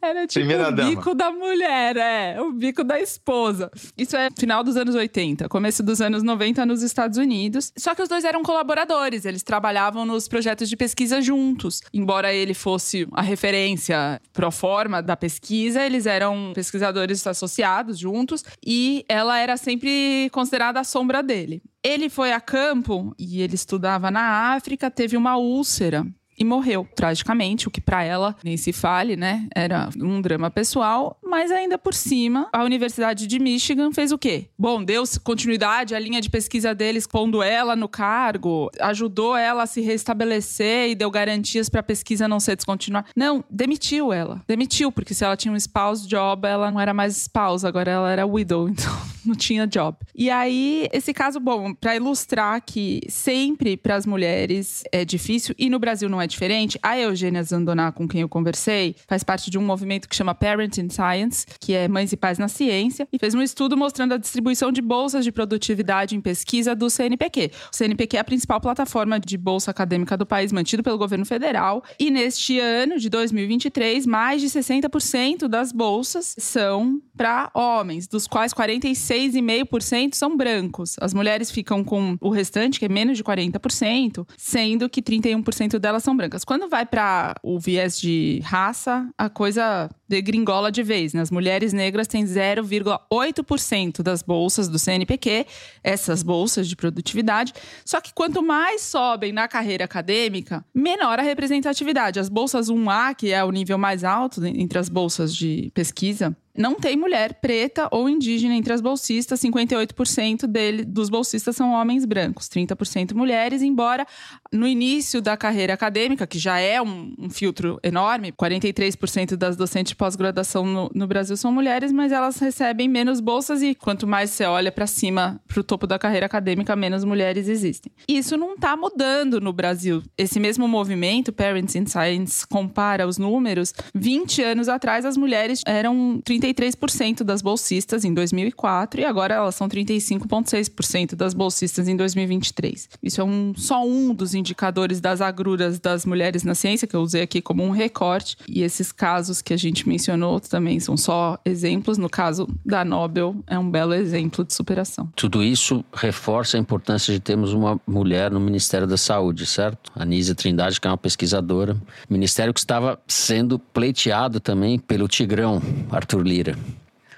Era tipo Primeira o dama. bico da mulher, é, o bico da esposa. Isso é final dos anos 80, começo dos anos 90 nos Estados Unidos. Só que os dois eram colaboradores, eles trabalhavam nos projetos de pesquisa juntos. Embora ele fosse a referência pro forma da pesquisa, eles eram pesquisadores associados juntos e ela era sempre considerada a sombra dele. Ele foi a campo e ele estudava na África, teve uma úlcera e morreu tragicamente, o que para ela nem se fale, né? Era um drama pessoal, mas ainda por cima, a Universidade de Michigan fez o quê? Bom, deu continuidade à linha de pesquisa deles, pondo ela no cargo, ajudou ela a se restabelecer e deu garantias para a pesquisa não ser descontinuada. Não, demitiu ela. Demitiu, porque se ela tinha um spouse job, ela não era mais spouse, agora ela era widow, então não tinha job. E aí, esse caso, bom, para ilustrar que sempre para as mulheres é difícil e no Brasil não é diferente, a Eugênia Zandoná, com quem eu conversei, faz parte de um movimento que chama Parent in Science, que é Mães e Pais na Ciência, e fez um estudo mostrando a distribuição de bolsas de produtividade em pesquisa do CNPq. O CNPq é a principal plataforma de bolsa acadêmica do país, mantido pelo governo federal, e neste ano de 2023, mais de 60% das bolsas são para homens, dos quais 46,5% são brancos. As mulheres ficam com o restante, que é menos de 40%, sendo que 31% delas são brancas. Quando vai para o viés de raça, a coisa degringola de vez. Né? As mulheres negras têm 0,8% das bolsas do CNPq, essas bolsas de produtividade. Só que quanto mais sobem na carreira acadêmica, menor a representatividade. As bolsas 1A, que é o nível mais alto entre as bolsas de pesquisa, não tem mulher preta ou indígena entre as bolsistas. 58% dele, dos bolsistas são homens brancos, 30% mulheres, embora no início da carreira acadêmica, que já é um, um filtro enorme, 43% das docentes de pós-graduação no, no, Brasil são mulheres, mas elas recebem menos bolsas e quanto mais você olha para cima, para o topo da carreira acadêmica, menos mulheres existem. Isso não está mudando no Brasil. Esse mesmo movimento, Parents in Science, compara os números. 20 anos atrás, as mulheres eram 33% das bolsistas em 2004 e agora elas são 35,6% das bolsistas em 2023. Isso é um, só um dos indicadores das agruras das mulheres na ciência, que eu usei aqui como um recorte. E esses casos que a gente mencionou também são só exemplos. No caso da Nobel, é um belo exemplo de superação. Tudo isso reforça a importância de termos uma mulher no Ministério da Saúde, certo? Anísia Trindade, que é uma pesquisadora. Ministério que estava sendo pleiteado também pelo Tigrão, Arthur Lira.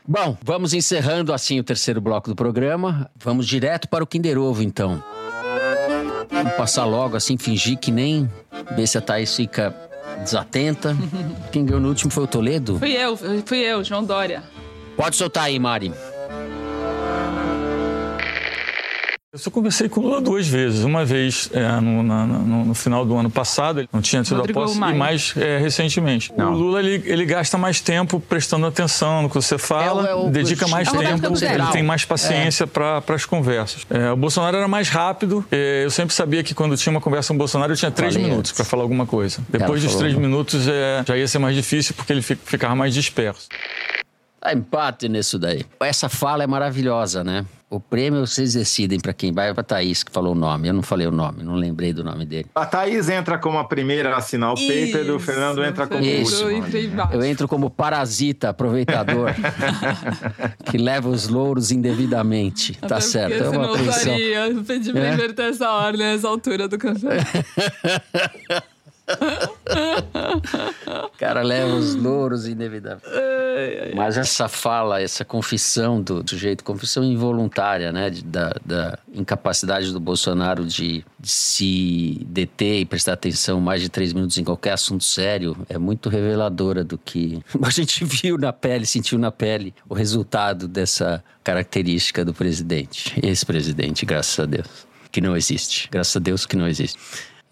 Bom, vamos encerrando assim o terceiro bloco do programa. Vamos direto para o Kinder Ovo, então. Vamos passar logo assim, fingir que nem ver se a Thaís fica desatenta. Quem ganhou no último foi o Toledo? Fui eu, fui eu, João Dória. Pode soltar aí, Mari. Eu só conversei com o Lula duas vezes. Uma vez é, no, na, no, no, final do ano passado, ele não tinha tido Rodrigo a posse, Maia. e mais é, recentemente. Não. O Lula ele, ele, gasta mais tempo prestando atenção no que você fala, é o, é o, dedica mais tempo, ele tem mais paciência para as conversas. É, o Bolsonaro era mais rápido. É, eu sempre sabia que quando tinha uma conversa com o Bolsonaro, eu tinha três Falei minutos para falar alguma coisa. Depois dos três minutos já ia ser mais difícil porque ele ficava mais disperso. Há empate nisso daí. Essa fala é maravilhosa, né? O prêmio vocês decidem para quem vai, para Thaís, que falou o nome. Eu não falei o nome, não lembrei do nome dele. A Thaís entra como a primeira a assinar o paper e o Fernando entra como Isso. o último. Eu entro como parasita, aproveitador, que leva os louros indevidamente. Até tá certo. É uma não usaria. Pedi pra é? inverter essa ordem, essa altura do café. cara leva os louros inevitáveis. Mas essa fala, essa confissão do sujeito, confissão involuntária, né? Da, da, incapacidade do Bolsonaro de, de, se deter e prestar atenção mais de três minutos em qualquer assunto sério, é muito reveladora do que a gente viu na pele, sentiu na pele o resultado dessa característica do presidente. Esse presidente, graças a Deus. Que não existe. Graças a Deus que não existe.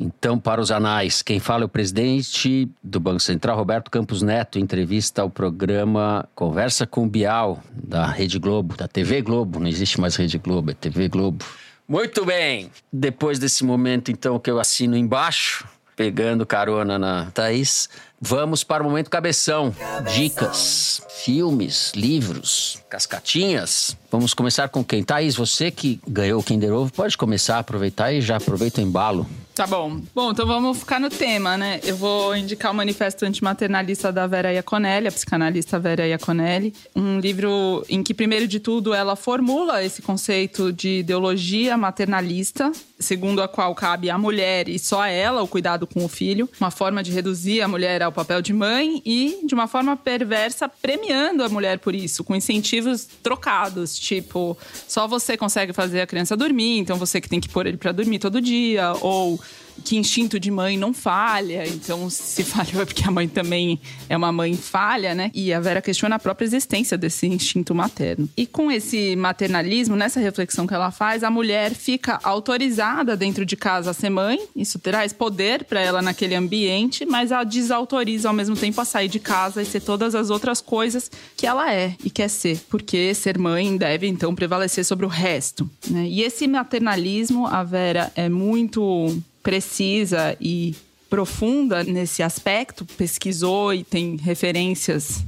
Então, para os anais, quem fala é o presidente do Banco Central, Roberto Campos Neto, entrevista ao programa Conversa com Bial, da Rede Globo, da TV Globo. Não existe mais Rede Globo, é TV Globo. Muito bem. Depois desse momento, então, que eu assino embaixo, pegando carona na Thaís, vamos para o momento cabeção. Dicas, filmes, livros, cascatinhas. Vamos começar com quem? Thaís, você que ganhou o Kinder Ovo, pode começar aproveitar e já aproveita o embalo. Tá bom. Bom, então vamos ficar no tema, né? Eu vou indicar o Manifesto Antimaternalista da Vera Iaconelli, a psicanalista Vera Iaconelli. Um livro em que, primeiro de tudo, ela formula esse conceito de ideologia maternalista, segundo a qual cabe à mulher e só a ela o cuidado com o filho, uma forma de reduzir a mulher ao papel de mãe e, de uma forma perversa, premiando a mulher por isso, com incentivos trocados, tipo, só você consegue fazer a criança dormir, então você que tem que pôr ele para dormir todo dia, ou que instinto de mãe não falha, então se falhou é porque a mãe também é uma mãe falha, né? E a Vera questiona a própria existência desse instinto materno. E com esse maternalismo, nessa reflexão que ela faz, a mulher fica autorizada dentro de casa a ser mãe, isso traz poder para ela naquele ambiente, mas a desautoriza ao mesmo tempo a sair de casa e ser todas as outras coisas que ela é e quer ser, porque ser mãe deve então prevalecer sobre o resto, né? E esse maternalismo, a Vera é muito precisa e profunda nesse aspecto, pesquisou e tem referências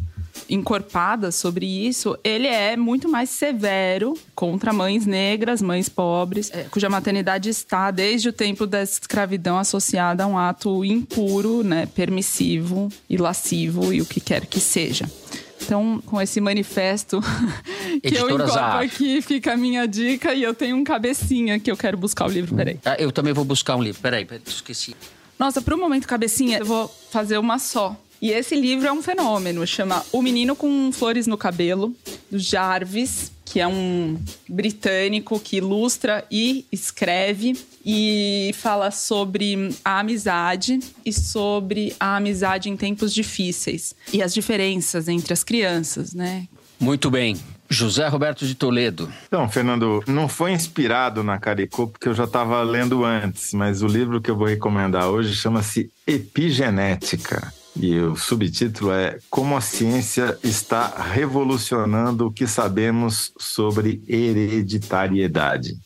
encorpadas sobre isso, ele é muito mais severo contra mães negras, mães pobres, é, cuja maternidade está desde o tempo da escravidão associada a um ato impuro, né, permissivo e lascivo e o que quer que seja. Então, com esse manifesto que eu encontro aqui, fica a minha dica e eu tenho um cabecinha que eu quero buscar o livro. Peraí. Ah, eu também vou buscar um livro. Peraí, peraí esqueci. Nossa, para o momento cabecinha, eu vou fazer uma só. E esse livro é um fenômeno, chama O Menino com Flores no Cabelo, do Jarvis, que é um britânico que ilustra e escreve e fala sobre a amizade e sobre a amizade em tempos difíceis e as diferenças entre as crianças, né? Muito bem. José Roberto de Toledo. Então, Fernando, não foi inspirado na Caricô, porque eu já estava lendo antes, mas o livro que eu vou recomendar hoje chama-se Epigenética. E o subtítulo é Como a ciência está revolucionando o que sabemos sobre hereditariedade.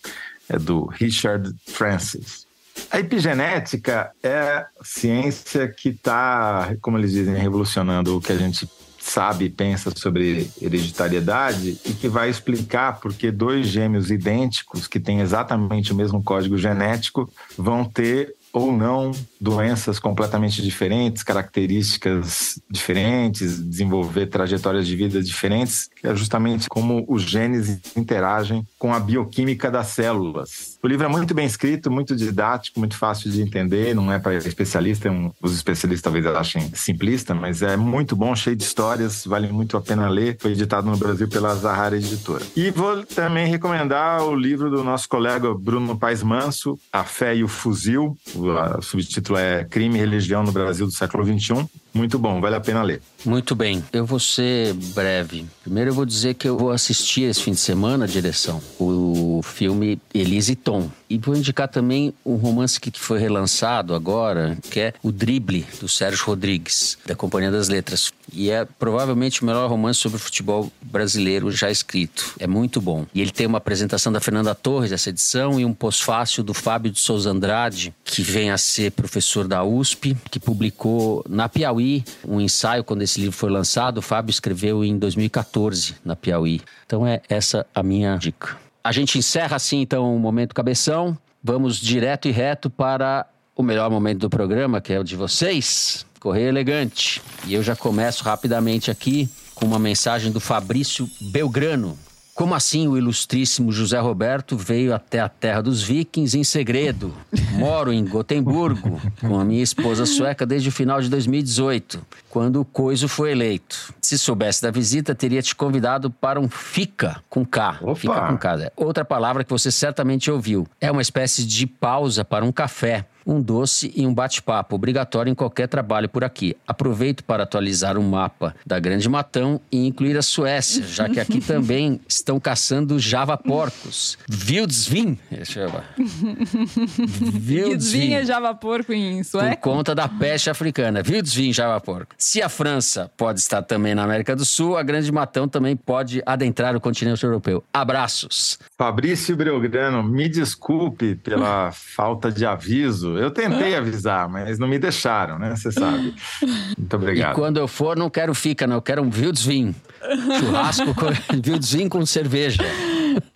É do Richard Francis. A epigenética é ciência que está, como eles dizem, revolucionando o que a gente sabe e pensa sobre hereditariedade e que vai explicar porque dois gêmeos idênticos que têm exatamente o mesmo código genético vão ter ou não doenças completamente diferentes, características diferentes, desenvolver trajetórias de vida diferentes, que é justamente como os genes interagem com a bioquímica das células. O livro é muito bem escrito, muito didático, muito fácil de entender, não é para especialista, é um, os especialistas talvez achem simplista, mas é muito bom, cheio de histórias, vale muito a pena ler. Foi editado no Brasil pela Zahara Editora. E vou também recomendar o livro do nosso colega Bruno Paes Manso, A Fé e o Fuzil, o subtítulo é Crime e Religião no Brasil do século XXI. Muito bom, vale a pena ler. Muito bem, eu vou ser breve. Primeiro eu vou dizer que eu vou assistir esse fim de semana, a direção, o filme Elise Tom. E vou indicar também um romance que foi relançado agora, que é O Drible, do Sérgio Rodrigues, da Companhia das Letras. E é provavelmente o melhor romance sobre futebol brasileiro já escrito. É muito bom. E ele tem uma apresentação da Fernanda Torres, essa edição, e um pós-fácil do Fábio de Souza Andrade, que vem a ser professor da USP, que publicou na Piauí um ensaio quando esse livro foi lançado. O Fábio escreveu em 2014 na Piauí. Então é essa a minha dica. A gente encerra assim então o momento cabeção. Vamos direto e reto para o melhor momento do programa, que é o de vocês. Correio Elegante. E eu já começo rapidamente aqui com uma mensagem do Fabrício Belgrano. Como assim o ilustríssimo José Roberto veio até a terra dos vikings em segredo? Moro em Gotemburgo com a minha esposa sueca desde o final de 2018, quando o Coiso foi eleito. Se soubesse da visita, teria te convidado para um fica com K. Opa. Fica com K. É outra palavra que você certamente ouviu. É uma espécie de pausa para um café um doce e um bate-papo obrigatório em qualquer trabalho por aqui. Aproveito para atualizar o mapa da Grande Matão e incluir a Suécia, já que aqui também estão caçando java porcos. Wildsvin, chama. Wildsvin é java porco em sueco? Por conta da peste africana. Wildsvin, java porco. Se a França pode estar também na América do Sul, a Grande Matão também pode adentrar o continente europeu. Abraços. Fabrício Belgrano, me desculpe pela falta de aviso eu tentei avisar, mas não me deixaram, né? Você sabe. Muito obrigado. E quando eu for, não quero fica, não. Eu quero um Wildsvin. Churrasco com Wildsvin com cerveja.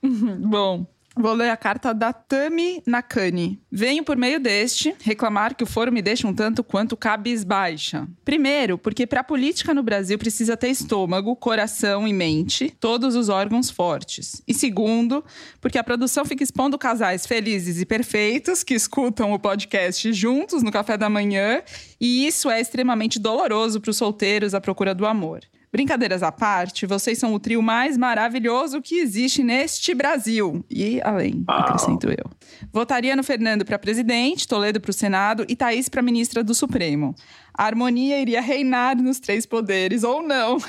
Bom, Vou ler a carta da Tami Nakani. Venho por meio deste reclamar que o foro me deixa um tanto quanto cabisbaixa. Primeiro, porque para a política no Brasil precisa ter estômago, coração e mente, todos os órgãos fortes. E segundo, porque a produção fica expondo casais felizes e perfeitos que escutam o podcast juntos no café da manhã, e isso é extremamente doloroso para os solteiros à procura do amor. Brincadeiras à parte, vocês são o trio mais maravilhoso que existe neste Brasil. E além, acrescento eu. Votaria no Fernando para presidente, Toledo para o Senado e Thaís para ministra do Supremo. A harmonia iria reinar nos três poderes, ou não.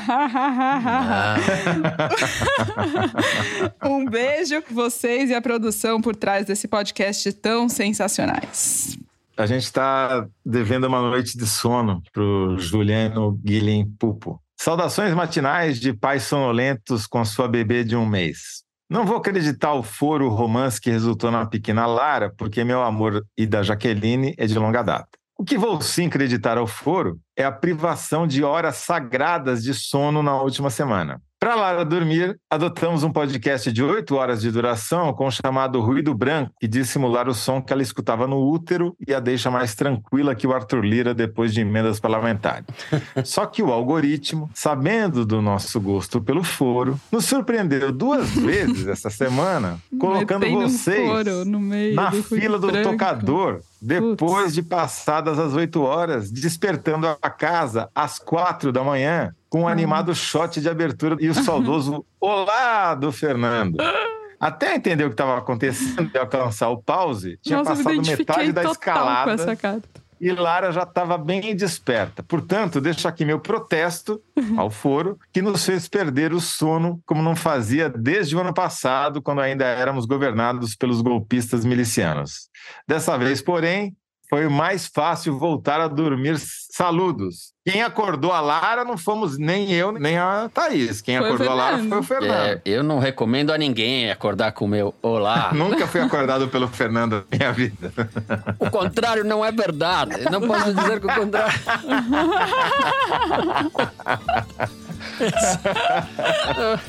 um beijo vocês e a produção por trás desse podcast tão sensacionais. A gente está devendo uma noite de sono para o Juliano Guilhem Pupo. Saudações matinais de pais sonolentos com sua bebê de um mês. Não vou acreditar o foro romance que resultou na pequena Lara, porque meu amor e da Jaqueline é de longa data. O que vou sim acreditar ao foro é a privação de horas sagradas de sono na última semana. Para Lara dormir, adotamos um podcast de oito horas de duração com o chamado ruído branco, que diz simular o som que ela escutava no útero e a deixa mais tranquila que o Arthur Lira depois de emendas parlamentares. Só que o algoritmo, sabendo do nosso gosto pelo foro, nos surpreendeu duas vezes essa semana, colocando vocês na fila do branco. tocador depois Putz. de passadas as oito horas, despertando a casa às quatro da manhã com um animado shot de abertura e o saudoso Olá do Fernando. Até entender o que estava acontecendo e alcançar o pause, tinha Nossa, passado metade da escalada. E Lara já estava bem desperta. Portanto, deixo aqui meu protesto ao foro, que nos fez perder o sono como não fazia desde o ano passado, quando ainda éramos governados pelos golpistas milicianos. Dessa vez, porém, foi mais fácil voltar a dormir. Saludos. Quem acordou a Lara não fomos nem eu, nem a Thaís. Quem foi acordou a Lara foi o Fernando. É, eu não recomendo a ninguém acordar com o meu olá. Nunca fui acordado pelo Fernando na minha vida. O contrário não é verdade. Não posso dizer que o contrário.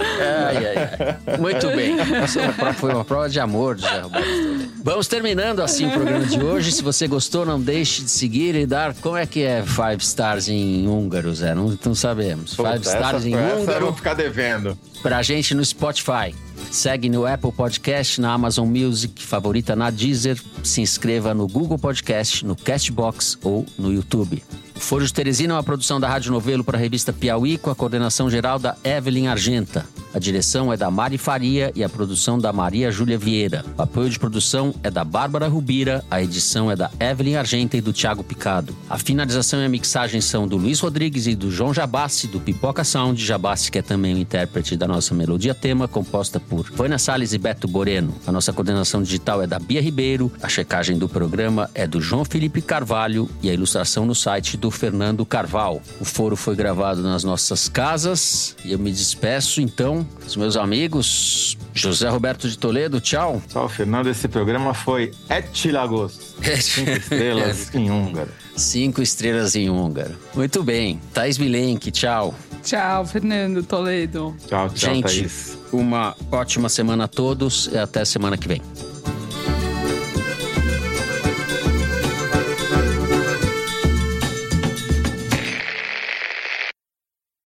ai, ai, ai. Muito bem. Essa foi uma prova de amor, José Roberto. Vamos terminando assim o programa de hoje. Se você gostou, não deixe de seguir e dar. Como é que é Five Stars em húngaro, Zé? Não, não sabemos. Puta, Five Stars essa, em essa húngaro. Eu vou ficar devendo. Pra gente no Spotify. Segue no Apple Podcast, na Amazon Music, favorita na Deezer. Se inscreva no Google Podcast, no Castbox ou no YouTube. Foro de Teresina é uma produção da Rádio Novelo para a revista Piauí, com a coordenação geral da Evelyn Argenta. A direção é da Mari Faria e a produção da Maria Júlia Vieira. O apoio de produção é da Bárbara Rubira, a edição é da Evelyn Argenta e do Thiago Picado. A finalização e a mixagem são do Luiz Rodrigues e do João Jabassi, do Pipoca Sound. Jabassi, que é também o intérprete da nossa melodia tema, composta por Vânia Salles e Beto Boreno. A nossa coordenação digital é da Bia Ribeiro, a checagem do programa é do João Felipe Carvalho e a ilustração no site do Fernando Carval. O foro foi gravado nas nossas casas e eu me despeço então os meus amigos. José Roberto de Toledo, tchau. Tchau, Fernando. Esse programa foi Etilagos. Cinco estrelas em húngaro. Cinco estrelas em húngaro. Muito bem. Thaís Milenk, tchau. Tchau, Fernando Toledo. Tchau, tchau, Gente, Thaís. Uma ótima semana a todos e até semana que vem.